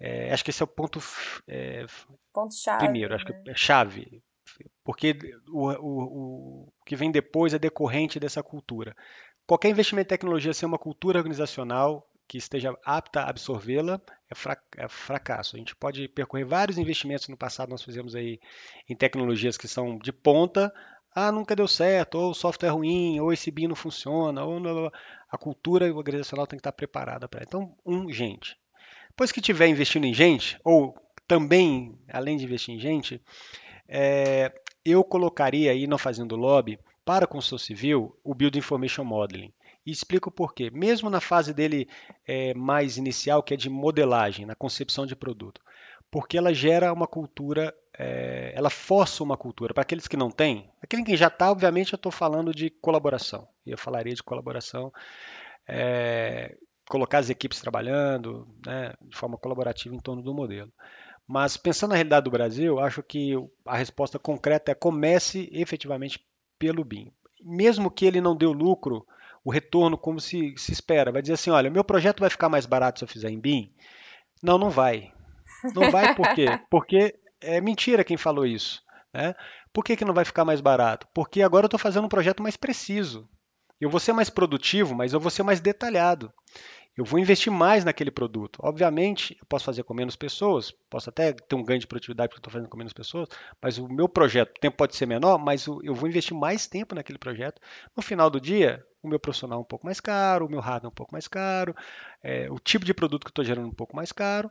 É, acho que esse é o ponto, é, ponto chave. Primeiro, né? acho que é chave, porque o, o, o, que vem depois é decorrente dessa cultura. Qualquer investimento em tecnologia sem uma cultura organizacional que esteja apta a absorvê-la é, é fracasso. A gente pode percorrer vários investimentos no passado, nós fizemos aí em tecnologias que são de ponta, ah, nunca deu certo, ou o software é ruim, ou esse BIM não funciona, ou não, a cultura organizacional tem que estar preparada para. Então, um, gente. Depois que tiver investindo em gente, ou também, além de investir em gente, é, eu colocaria aí, não fazendo lobby, para a construção civil, o Build Information Modeling. E explico por quê. Mesmo na fase dele é, mais inicial, que é de modelagem, na concepção de produto. Porque ela gera uma cultura é, ela força uma cultura. Para aqueles que não têm, aquele que já está, obviamente, eu estou falando de colaboração. E eu falaria de colaboração, é, colocar as equipes trabalhando né, de forma colaborativa em torno do modelo. Mas pensando na realidade do Brasil, acho que a resposta concreta é comece efetivamente pelo BIM. Mesmo que ele não dê o lucro, o retorno como se, se espera. Vai dizer assim, olha, meu projeto vai ficar mais barato se eu fizer em BIM? Não, não vai. Não vai por quê? Porque é mentira quem falou isso. Né? Por que, que não vai ficar mais barato? Porque agora eu estou fazendo um projeto mais preciso. Eu vou ser mais produtivo, mas eu vou ser mais detalhado. Eu vou investir mais naquele produto. Obviamente, eu posso fazer com menos pessoas, posso até ter um ganho de produtividade porque estou fazendo com menos pessoas, mas o meu projeto, o tempo pode ser menor, mas eu vou investir mais tempo naquele projeto. No final do dia, o meu profissional é um pouco mais caro, o meu hardware é um pouco mais caro, é, o tipo de produto que estou gerando é um pouco mais caro.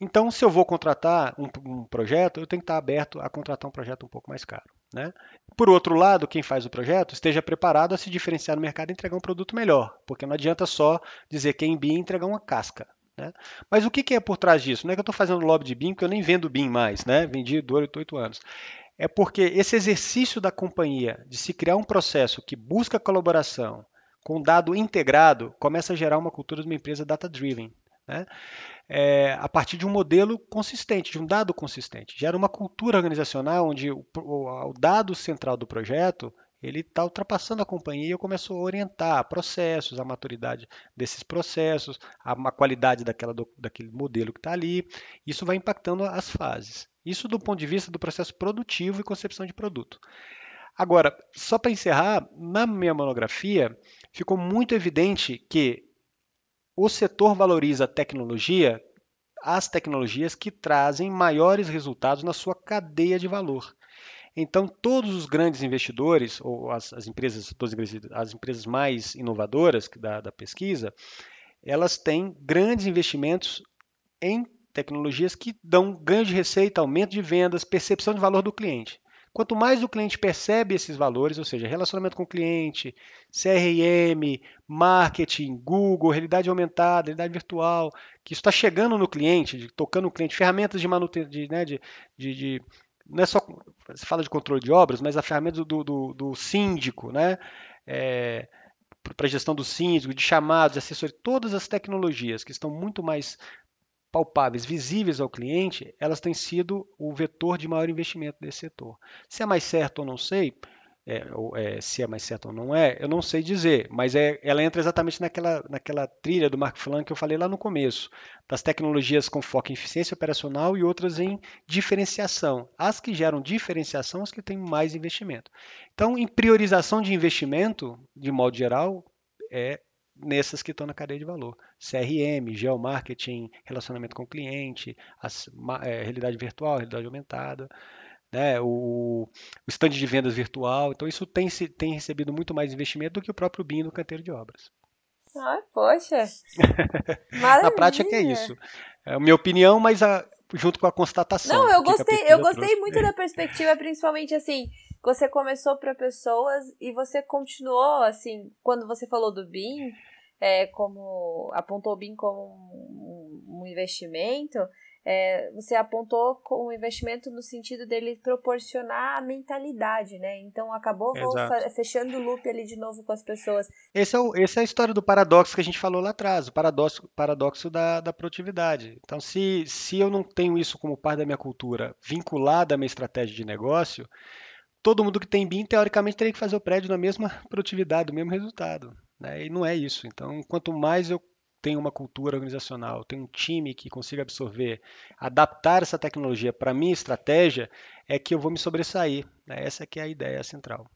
Então, se eu vou contratar um, um, projeto, eu tenho que estar aberto a contratar um projeto um pouco mais caro. Né? Por outro lado, quem faz o projeto esteja preparado a se diferenciar no mercado e entregar um produto melhor, porque não adianta só dizer que é em BIM entregar uma casca. Né? Mas o que, é por trás disso? Não é que eu estou fazendo lobby de BIM, porque eu nem vendo BIM mais, né? vendi durante 8 anos. É porque esse exercício da companhia de se criar um processo que busca colaboração com dado integrado começa a gerar uma cultura de uma empresa data-driven. Né? é, a partir de um modelo consistente, de um dado consistente. Gera uma cultura organizacional onde o, o, o dado central do projeto ele está ultrapassando a companhia e eu começo a orientar processos, a maturidade desses processos, a, a qualidade daquela do, daquele modelo que está ali. Isso vai impactando as fases. Isso do ponto de vista do processo produtivo e concepção de produto. Agora, só para encerrar, na minha monografia ficou muito evidente que o setor valoriza a tecnologia, as tecnologias que trazem maiores resultados na sua cadeia de valor. Então, todos os grandes investidores, ou as, as empresas, as empresas mais inovadoras da, da pesquisa, elas têm grandes investimentos em tecnologias que dão ganho de receita, aumento de vendas, percepção de valor do cliente. Quanto mais o cliente percebe esses valores, ou seja, relacionamento com o cliente, CRM, marketing, Google, realidade aumentada, realidade virtual, que isso está chegando no cliente, tocando o cliente, ferramentas de manutenção, de, né, de, de, de, não é só, se fala de controle de obras, mas a ferramenta do, do, do síndico, né? É, para a gestão do síndico, de chamados, de assessoria, todas as tecnologias que estão muito mais palpáveis, visíveis ao cliente, elas têm sido o vetor de maior investimento desse setor. Se é mais certo ou não sei, é, ou, é, se é mais certo ou não é, eu não sei dizer, mas é, ela entra exatamente naquela, naquela trilha do Mark Flan que eu falei lá no começo, das tecnologias com foco em eficiência operacional e outras em diferenciação. As que geram diferenciação, as que têm mais investimento. Então, em priorização de investimento, de modo geral, é nessas que estão na cadeia de valor. CRM, geomarketing, relacionamento com o cliente, as, é, realidade virtual, realidade aumentada, né, o, o stand de vendas virtual. Então, isso tem, tem recebido muito mais investimento do que o próprio BIM no canteiro de obras. Ah, poxa. Na prática é isso. É a minha opinião, mas a, junto com a constatação. Não, eu gostei, eu gostei trouxe. muito da perspectiva, principalmente assim, você começou para pessoas e você continuou assim, quando você falou do BIM, é, como apontou o BIM como um, um investimento, é, você apontou com o investimento no sentido dele proporcionar a mentalidade, né? Então acabou fechando o loop ali de novo com as pessoas. Esse é, o, esse é a história do paradoxo que a gente falou lá atrás, o paradoxo, paradoxo da, da produtividade. Então, se, se eu não tenho isso como parte da minha cultura vinculada à minha estratégia de negócio, todo mundo que tem BIM, teoricamente, teria que fazer o prédio na mesma produtividade, do mesmo resultado. Né? E não é isso. Então, quanto mais eu tenho uma cultura organizacional, tenho um time que consiga absorver, adaptar essa tecnologia para a minha estratégia, é que eu vou me sobressair. Né? Essa que é a ideia central.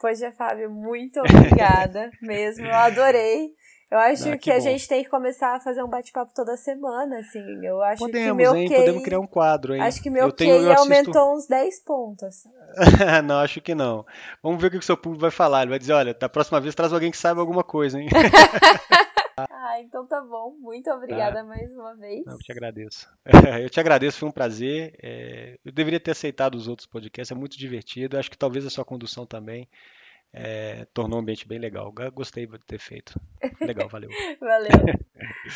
Poxa, Fábio, muito obrigada mesmo. Eu adorei. Eu acho ah, que, que a gente tem que começar a fazer um bate-papo toda semana, assim. Eu acho Podemos, que meu hein? QI... Podemos criar um quadro, hein? Acho que meu eu QI tenho, aumentou assisto... uns 10 pontos. não, acho que não. Vamos ver o que o seu público vai falar. Ele vai dizer, olha, da próxima vez traz alguém que saiba alguma coisa, hein? Ah, então tá bom. Muito obrigada tá. mais uma vez. Não, eu te agradeço. Eu te agradeço, foi um prazer. É, eu deveria ter aceitado os outros podcasts, é muito divertido. Acho que talvez a sua condução também é, tornou o ambiente bem legal. Gostei de ter feito. Legal, valeu. valeu.